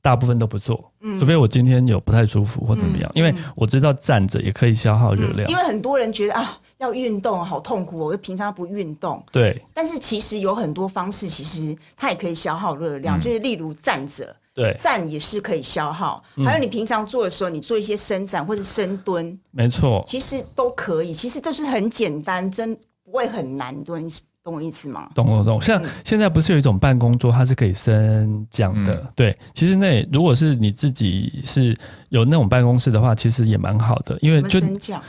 大部分都不坐，嗯、除非我今天有不太舒服或怎么样。嗯、因为我知道站着也可以消耗热量、嗯。因为很多人觉得啊，要运动好痛苦，我平常不运动。对，但是其实有很多方式，其实它也可以消耗热量，嗯、就是例如站着。对，站也是可以消耗，还有你平常做的时候，你做一些伸展或者深蹲，没错，其实都可以，其实都是很简单，真不会很难，蹲懂我意思吗？懂懂懂。像现在不是有一种办公桌，它是可以升降的，嗯、对，其实那如果是你自己是有那种办公室的话，其实也蛮好的，因为就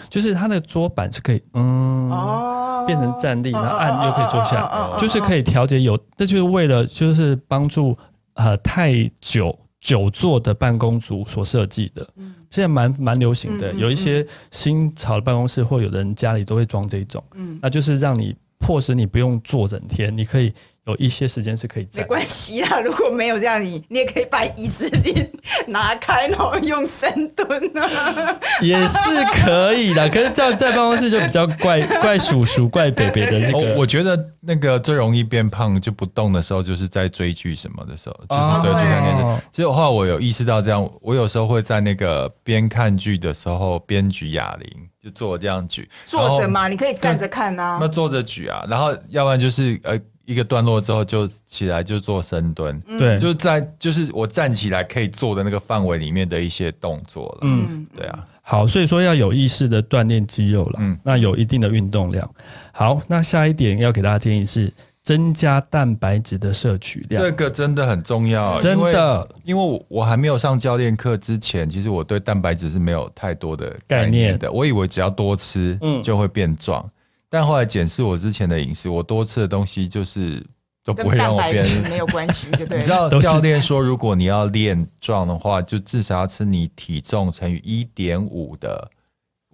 就是它那个桌板是可以，嗯，哦，变成站立，然后按又可以坐下，就是可以调节有，这就是为了就是帮助。呃，太久久坐的办公族所设计的，嗯、现在蛮蛮流行的，有一些新潮的办公室或有的人家里都会装这一种，嗯，那就是让你迫使你不用坐整天，你可以。有一些时间是可以站，没关系啦。如果没有这样，你你也可以把椅子拎拿开，然后用深蹲啊，也是可以的。可是这样在办公室就比较怪怪叔叔、怪北北的那个。我觉得那个最容易变胖就不动的时候，就是在追剧什么的时候，就是追剧看电视。其实后来我有意识到这样，我有时候会在那个边看剧的时候边举哑铃，就做这样举。坐着嘛，你可以站着看啊。那坐着举啊，然后要不然就是呃。一个段落之后就起来就做深蹲，对，就在就是我站起来可以做的那个范围里面的一些动作了。嗯，对啊，好，所以说要有意识的锻炼肌肉了，嗯，那有一定的运动量。好，那下一点要给大家建议是增加蛋白质的摄取量，这个真的很重要，真的，因为我我还没有上教练课之前，其实我对蛋白质是没有太多的概念的，我以为只要多吃，嗯，就会变壮。但后来检视我之前的饮食，我多吃的东西就是都不会让我变，没有 关系，对不对？你知道教练说，如果你要练壮的话，就至少要吃你体重乘以一点五的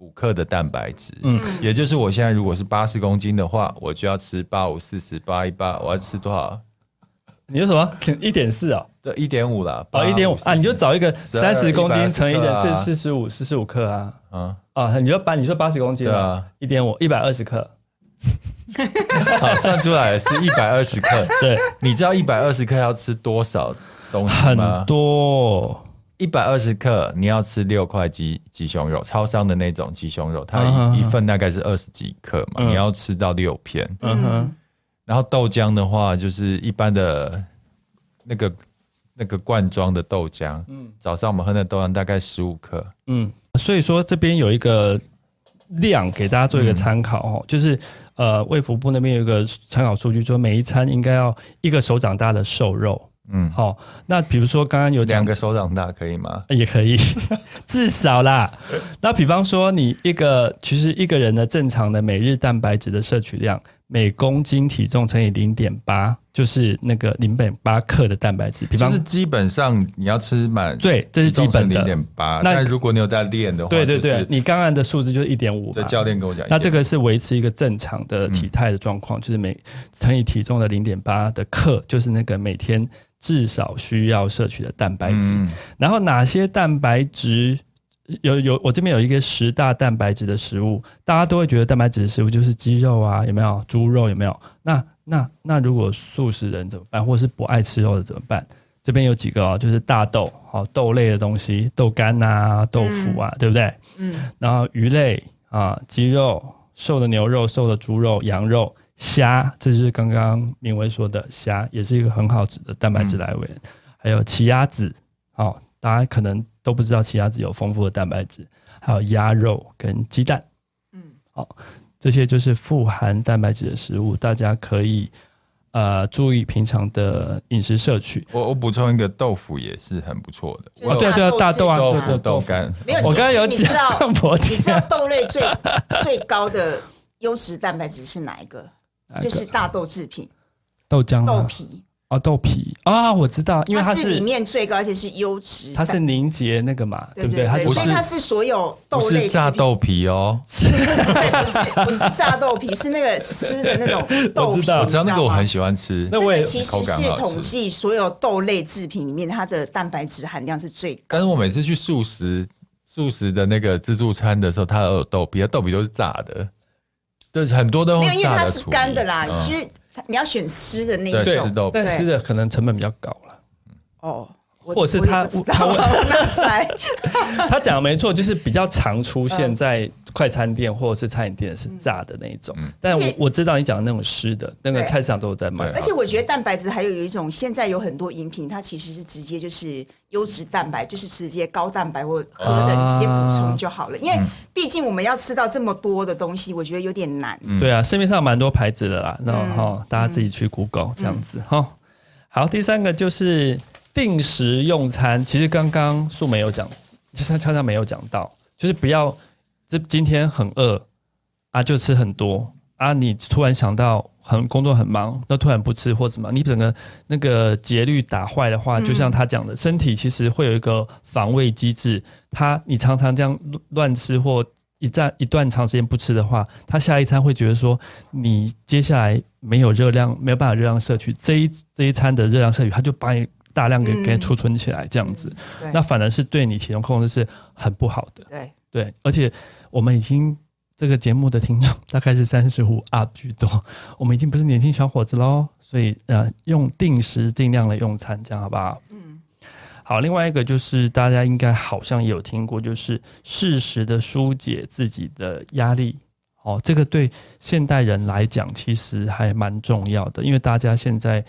五克的蛋白质。嗯，也就是我现在如果是八十公斤的话，我就要吃八五四十八一八，我要吃多少？你说什么？一点四啊？对，一点五了。哦，一点五啊？你就找一个三十公斤乘一点四，四十五，四十五克啊？嗯。啊，你就把你说八十公斤啊，一点五，一百二十克，好，算出来是一百二十克。对，你知道一百二十克要吃多少东西吗？很多，一百二十克你要吃六块鸡鸡胸肉，超商的那种鸡胸肉，它一一份大概是二十几克嘛，你要吃到六片。嗯哼，然后豆浆的话，就是一般的那个那个罐装的豆浆，嗯，早上我们喝的豆浆大概十五克，嗯。所以说这边有一个量给大家做一个参考哦，嗯、就是呃卫福部那边有一个参考数据，说每一餐应该要一个手掌大的瘦肉，嗯，好，那比如说刚刚有两个手掌大可以吗？也可以，至少啦。那比方说你一个其实一个人的正常的每日蛋白质的摄取量。每公斤体重乘以零点八，就是那个零点八克的蛋白质。比方就是基本上你要吃满，对，这是基本的零点八。那如果你有在练的话，对对对，你刚刚的数字就是一点五。对，教练跟我讲，那这个是维持一个正常的体态的状况，嗯、就是每乘以体重的零点八的克，就是那个每天至少需要摄取的蛋白质。嗯、然后哪些蛋白质？有有，我这边有一个十大蛋白质的食物，大家都会觉得蛋白质的食物就是鸡肉啊，有没有？猪肉有没有？那那那如果素食人怎么办？或者是不爱吃肉的怎么办？这边有几个哦，就是大豆，好豆类的东西，豆干啊，豆腐啊，嗯、对不对？嗯。然后鱼类啊，鸡肉、瘦的牛肉、瘦的猪肉、羊肉、虾，这就是刚刚明威说的虾，也是一个很好吃的蛋白质来源。嗯、还有奇亚籽，好，大家可能。都不知道奇亚籽有丰富的蛋白质，还有鸭肉跟鸡蛋，嗯，好，这些就是富含蛋白质的食物，大家可以呃注意平常的饮食摄取。我我补充一个豆腐也是很不错的，哦对对啊，大豆啊，豆腐豆干。没有，我刚刚有讲，你知道豆类最最高的优质蛋白质是哪一个？就是大豆制品，豆浆、豆皮。啊，豆皮啊，我知道，因为它是里面最高，而且是优质，它是凝结那个嘛，对不对？它不是，它是所有豆类，炸豆皮哦，不是不是炸豆皮，是那个吃的那种 豆皮。我知道，知道那个我很喜欢吃，那我也其实是统计所有豆类制品里面它的蛋白质含量是最高。但是我每次去素食素食的那个自助餐的时候，它都有豆皮，它豆皮都是炸的，对，很多都因为它是干的啦，其实。你要选湿的那一种，对。湿的可能成本比较高了。哦，或者是他他 他讲的没错，就是比较常出现在快餐店或者是餐饮店是炸的那一种。但我我知道你讲的那种湿的，那个菜市场都有在卖。而且我觉得蛋白质还有有一种，现在有很多饮品，它其实是直接就是优质蛋白，就是直接高蛋白或喝的，你直接补充就好了。因为毕竟我们要吃到这么多的东西，我觉得有点难。对啊，市面上蛮多牌子的啦，那哈大家自己去 Google 这样子哈。好，第三个就是。定时用餐，其实刚刚素梅有讲，其实他常常没有讲到，就是不要这今天很饿啊，就吃很多啊。你突然想到很工作很忙，那突然不吃或什么，你整个那个节律打坏的话，就像他讲的，身体其实会有一个防卫机制。他你常常这样乱吃或一段一段长时间不吃的话，他下一餐会觉得说你接下来没有热量，没有办法热量摄取这一这一餐的热量摄取，他就把你。大量给给储存起来，这样子，嗯、那反而是对你体重控制是很不好的。对对，而且我们已经这个节目的听众大概是三十五 up 居多，我们已经不是年轻小伙子喽，所以呃，用定时定量的用餐，这样好不好？嗯，好。另外一个就是大家应该好像也有听过，就是适时的疏解自己的压力。哦，这个对现代人来讲其实还蛮重要的，因为大家现在。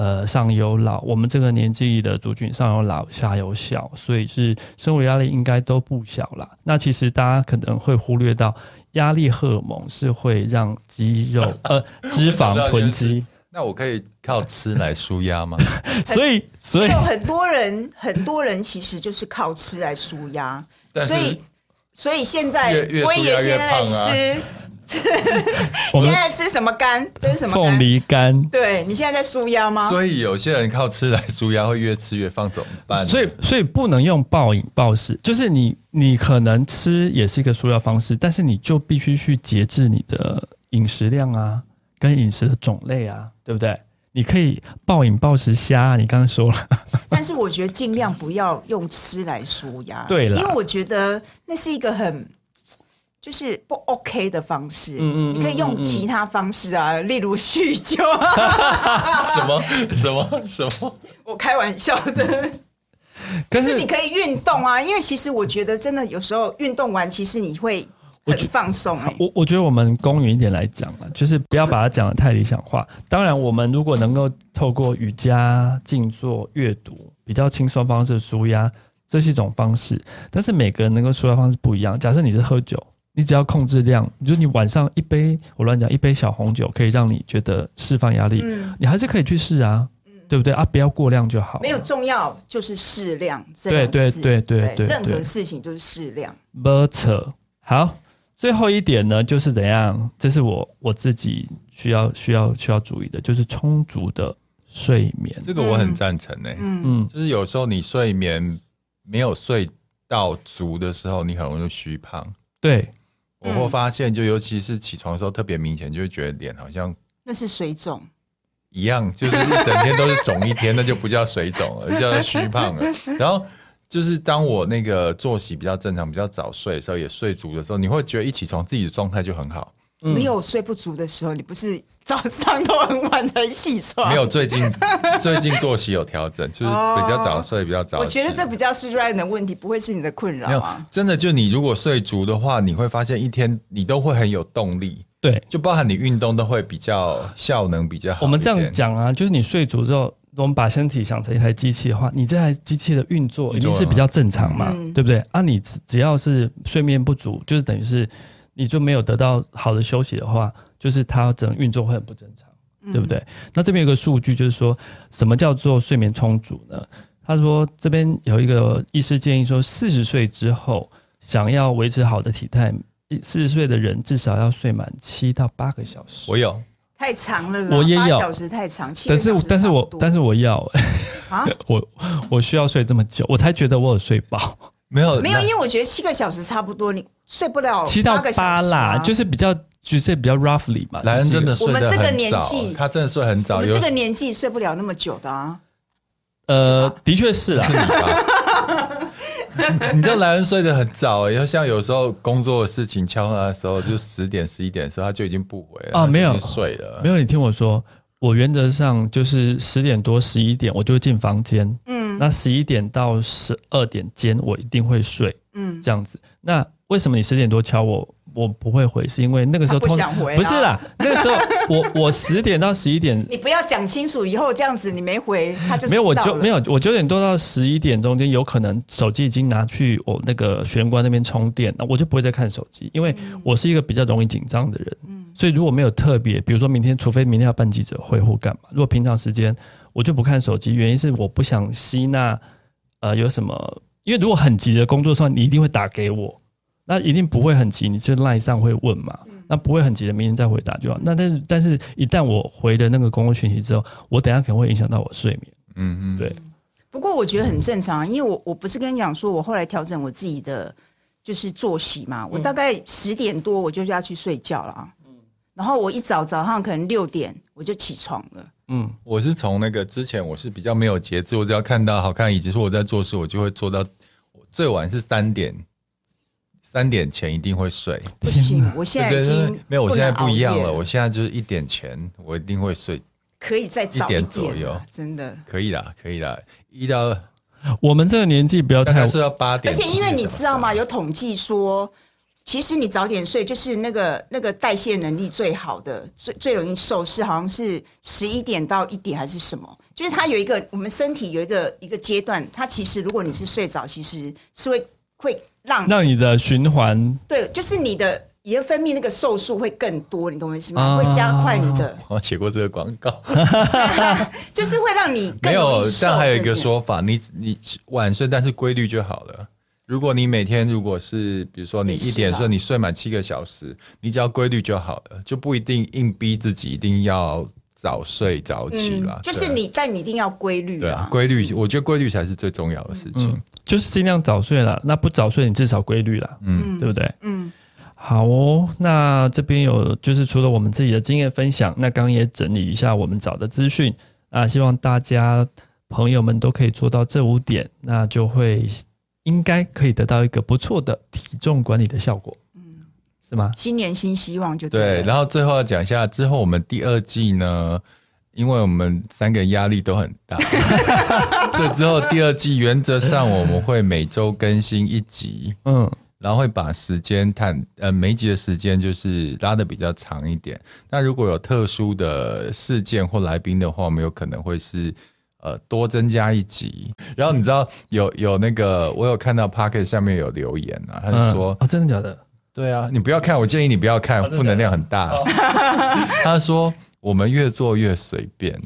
呃，上有老，我们这个年纪的族群上有老，下有小，所以是生活压力应该都不小啦。那其实大家可能会忽略到，压力荷尔蒙是会让肌肉 呃脂肪囤积。那我可以靠吃来舒压吗？所以，所以有很多人，很多人其实就是靠吃来舒压。所以，所以现在我也现在吃。你现在吃什么干？这是什么凤梨干？对，你现在在舒压吗？所以有些人靠吃来舒压，会越吃越放怎么办？所以，所以不能用暴饮暴食。就是你，你可能吃也是一个舒压方式，但是你就必须去节制你的饮食量啊，跟饮食的种类啊，对不对？你可以暴饮暴食虾啊，你刚刚说了，但是我觉得尽量不要用吃来舒压。对了，因为我觉得那是一个很。就是不 OK 的方式，嗯嗯，你可以用其他方式啊，例如酗酒。什么什么什么？我开玩笑的。可是你可以运动啊，因为其实我觉得真的有时候运动完，其实你会很放松。我我觉得我们公允一点来讲啊，就是不要把它讲的太理想化。当然，我们如果能够透过瑜伽、静坐、阅读比较轻松方式舒压，这是一种方式。但是每个人能够舒压方式不一样。假设你是喝酒。你只要控制量，你说你晚上一杯，我乱讲，一杯小红酒可以让你觉得释放压力，嗯、你还是可以去试啊，嗯、对不对啊？不要过量就好。没有重要，就是适量。对对对对对，任何事情就是适量。没错。好，最后一点呢，就是怎样？这是我我自己需要需要需要注意的，就是充足的睡眠。这个我很赞成诶、欸。嗯嗯，就是有时候你睡眠没有睡到足的时候，你很容易虚胖。对。我会发现，就尤其是起床的时候特别明显，就会觉得脸好像那是水肿一样，就是一整天都是肿一天，那就不叫水肿了，叫虚胖了。然后就是当我那个作息比较正常、比较早睡的时候，也睡足的时候，你会觉得一起床自己的状态就很好。你有睡不足的时候，你不是早上都很晚才起床？没有，最近最近作息有调整，就是比较早睡，比较早。我觉得这比较是 Ryan 的问题，不会是你的困扰。没有，真的，就你如果睡足的话，你会发现一天你都会很有动力。对，就包含你运动都会比较效能比较好。我们这样讲啊，就是你睡足之后，我们把身体想成一台机器的话，你这台机器的运作一定是比较正常嘛，对不对？啊，你只要是睡眠不足，就是等于是。你就没有得到好的休息的话，就是它整个运作会很不正常，嗯、对不对？那这边有个数据，就是说什么叫做睡眠充足呢？他说这边有一个医师建议说，四十岁之后想要维持好的体态，四十岁的人至少要睡满七到八个小时。我有。太长了，我也要八小时太长，但是但是我但是我要啊，我我需要睡这么久，我才觉得我有睡饱。没有没有，因为我觉得七个小时差不多，你睡不了七到八啦，就是比较就是比较 roughly 嘛。男人真的睡得很早，我们这个年纪，他真的睡很早，我们这个年纪睡不了那么久的啊。呃，的确是啊，是你吧？你知道男人睡得很早，欸，然后像有时候工作的事情敲他的时候，就十点十一点的时候，他就已经不回了啊，没有睡了，没有。你听我说，我原则上就是十点多十一点，我就会进房间，嗯，那十一点到十二点间，我一定会睡，嗯，这样子。那为什么你十点多敲我？我不会回，是因为那个时候通不想回，不是啦。那个时候我我十点到十一点，你不要讲清楚，以后这样子你没回他就没有，我就没有，我九点多到十一点中间有可能手机已经拿去我那个玄关那边充电，那我就不会再看手机，因为我是一个比较容易紧张的人，嗯，所以如果没有特别，比如说明天，除非明天要办记者会或干嘛，如果平常时间我就不看手机，原因是我不想吸纳呃有什么，因为如果很急的工作上，你一定会打给我。那一定不会很急，你就赖上会问嘛？那不会很急的，明天再回答就好。那但是但是一旦我回的那个公共讯息之后，我等下可能会影响到我睡眠。嗯嗯，对。不过我觉得很正常，因为我我不是跟你讲说，我后来调整我自己的就是作息嘛。我大概十点多我就要去睡觉了。嗯。然后我一早早上可能六点我就起床了。嗯，我是从那个之前我是比较没有节制，我只要看到好看，以及说我在做事，我就会做到最晚是三点。三点前一定会睡，不行，我现在已经没有，我现在不一样了。我现在就是一点前，我一定会睡，可以再早一点左右，真的可以啦，可以啦。一到我们这个年纪不要太，是要八点。而且因为你知道吗？有统计说，其实你早点睡，就是那个那个代谢能力最好的，最最容易瘦，是好像是十一点到一点还是什么？就是它有一个我们身体有一个一个阶段，它其实如果你是睡早，其实是会会。让让你的循环对，就是你的也分泌那个瘦素会更多，你懂我意思吗？啊、会加快你的。我写过这个广告，就是会让你更没有。但还有一个说法，你你晚睡，但是规律就好了。如果你每天如果是比如说你一点睡，你睡满七个小时，你只要规律就好了，就不一定硬逼自己一定要。早睡早起啦，嗯，就是你，但你一定要规律啊。规律，我觉得规律才是最重要的事情。嗯，就是尽量早睡了。那不早睡，你至少规律了，嗯，对不对？嗯，好哦。那这边有，就是除了我们自己的经验分享，那刚刚也整理一下我们找的资讯啊，希望大家朋友们都可以做到这五点，那就会应该可以得到一个不错的体重管理的效果。嗯是吗？新年新希望就对，对。然后最后要讲一下，之后我们第二季呢，因为我们三个人压力都很大，所以之后第二季原则上我们会每周更新一集，嗯，然后会把时间探呃每一集的时间就是拉的比较长一点。那如果有特殊的事件或来宾的话，我们有可能会是呃多增加一集。然后你知道有有那个我有看到 Pocket 下面有留言啊，他就说、嗯、哦真的假的？对啊，你不要看，我建议你不要看，负能量很大。他说我们越做越随便，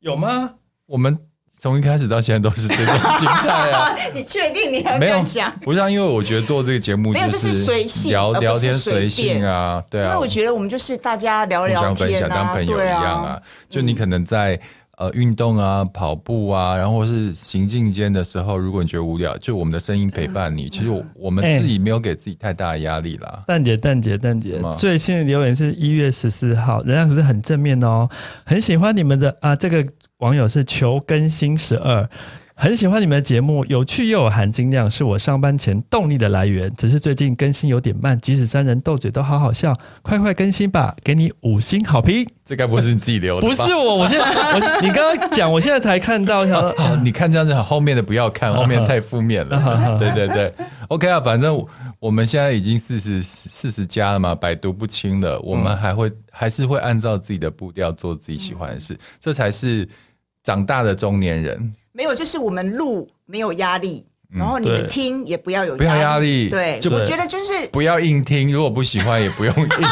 有吗？我们从一开始到现在都是这种心态啊。你确定你要这样讲？不是，因为我觉得做这个节目没有就是随性聊聊天随性啊，对啊。因为我觉得我们就是大家聊聊天啊，当朋友一样啊。就你可能在。呃，运动啊，跑步啊，然后是行进间的时候，如果你觉得无聊，就我们的声音陪伴你。其实我我们自己没有给自己太大的压力啦。蛋姐，蛋姐，蛋姐，最新的留言是一月十四号，人家可是很正面哦，很喜欢你们的啊。这个网友是求更新十二。很喜欢你们的节目，有趣又有含金量，是我上班前动力的来源。只是最近更新有点慢，即使三人斗嘴都好好笑，快快更新吧！给你五星好评。这该不是你自己留的？不是我，我现在我你刚刚讲，我现在才看到。想说、啊啊，你看这样子，后面的不要看，后面太负面了。对对对，OK 啊，反正我们现在已经四十四十加了嘛，百毒不侵了。我们还会、嗯、还是会按照自己的步调做自己喜欢的事，嗯、这才是长大的中年人。没有，就是我们录没有压力，然后你们听也不要有不要压力，对，就我觉得就是不要硬听，如果不喜欢也不用硬听。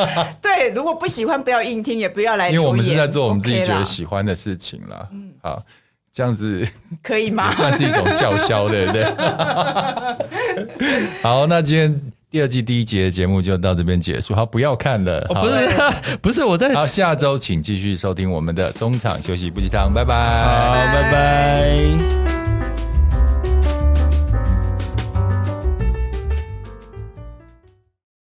对，如果不喜欢不要硬听，也不要来，因为我们是在做我们自己觉得喜欢的事情啦。嗯，好，这样子可以吗？算是一种叫嚣，对不对？好，那今天。第二季第一节的节目就到这边结束。好，不要看了，哦、不是 不是我在。好，下周请继续收听我们的中场休息不鸡汤，拜拜，好，拜拜。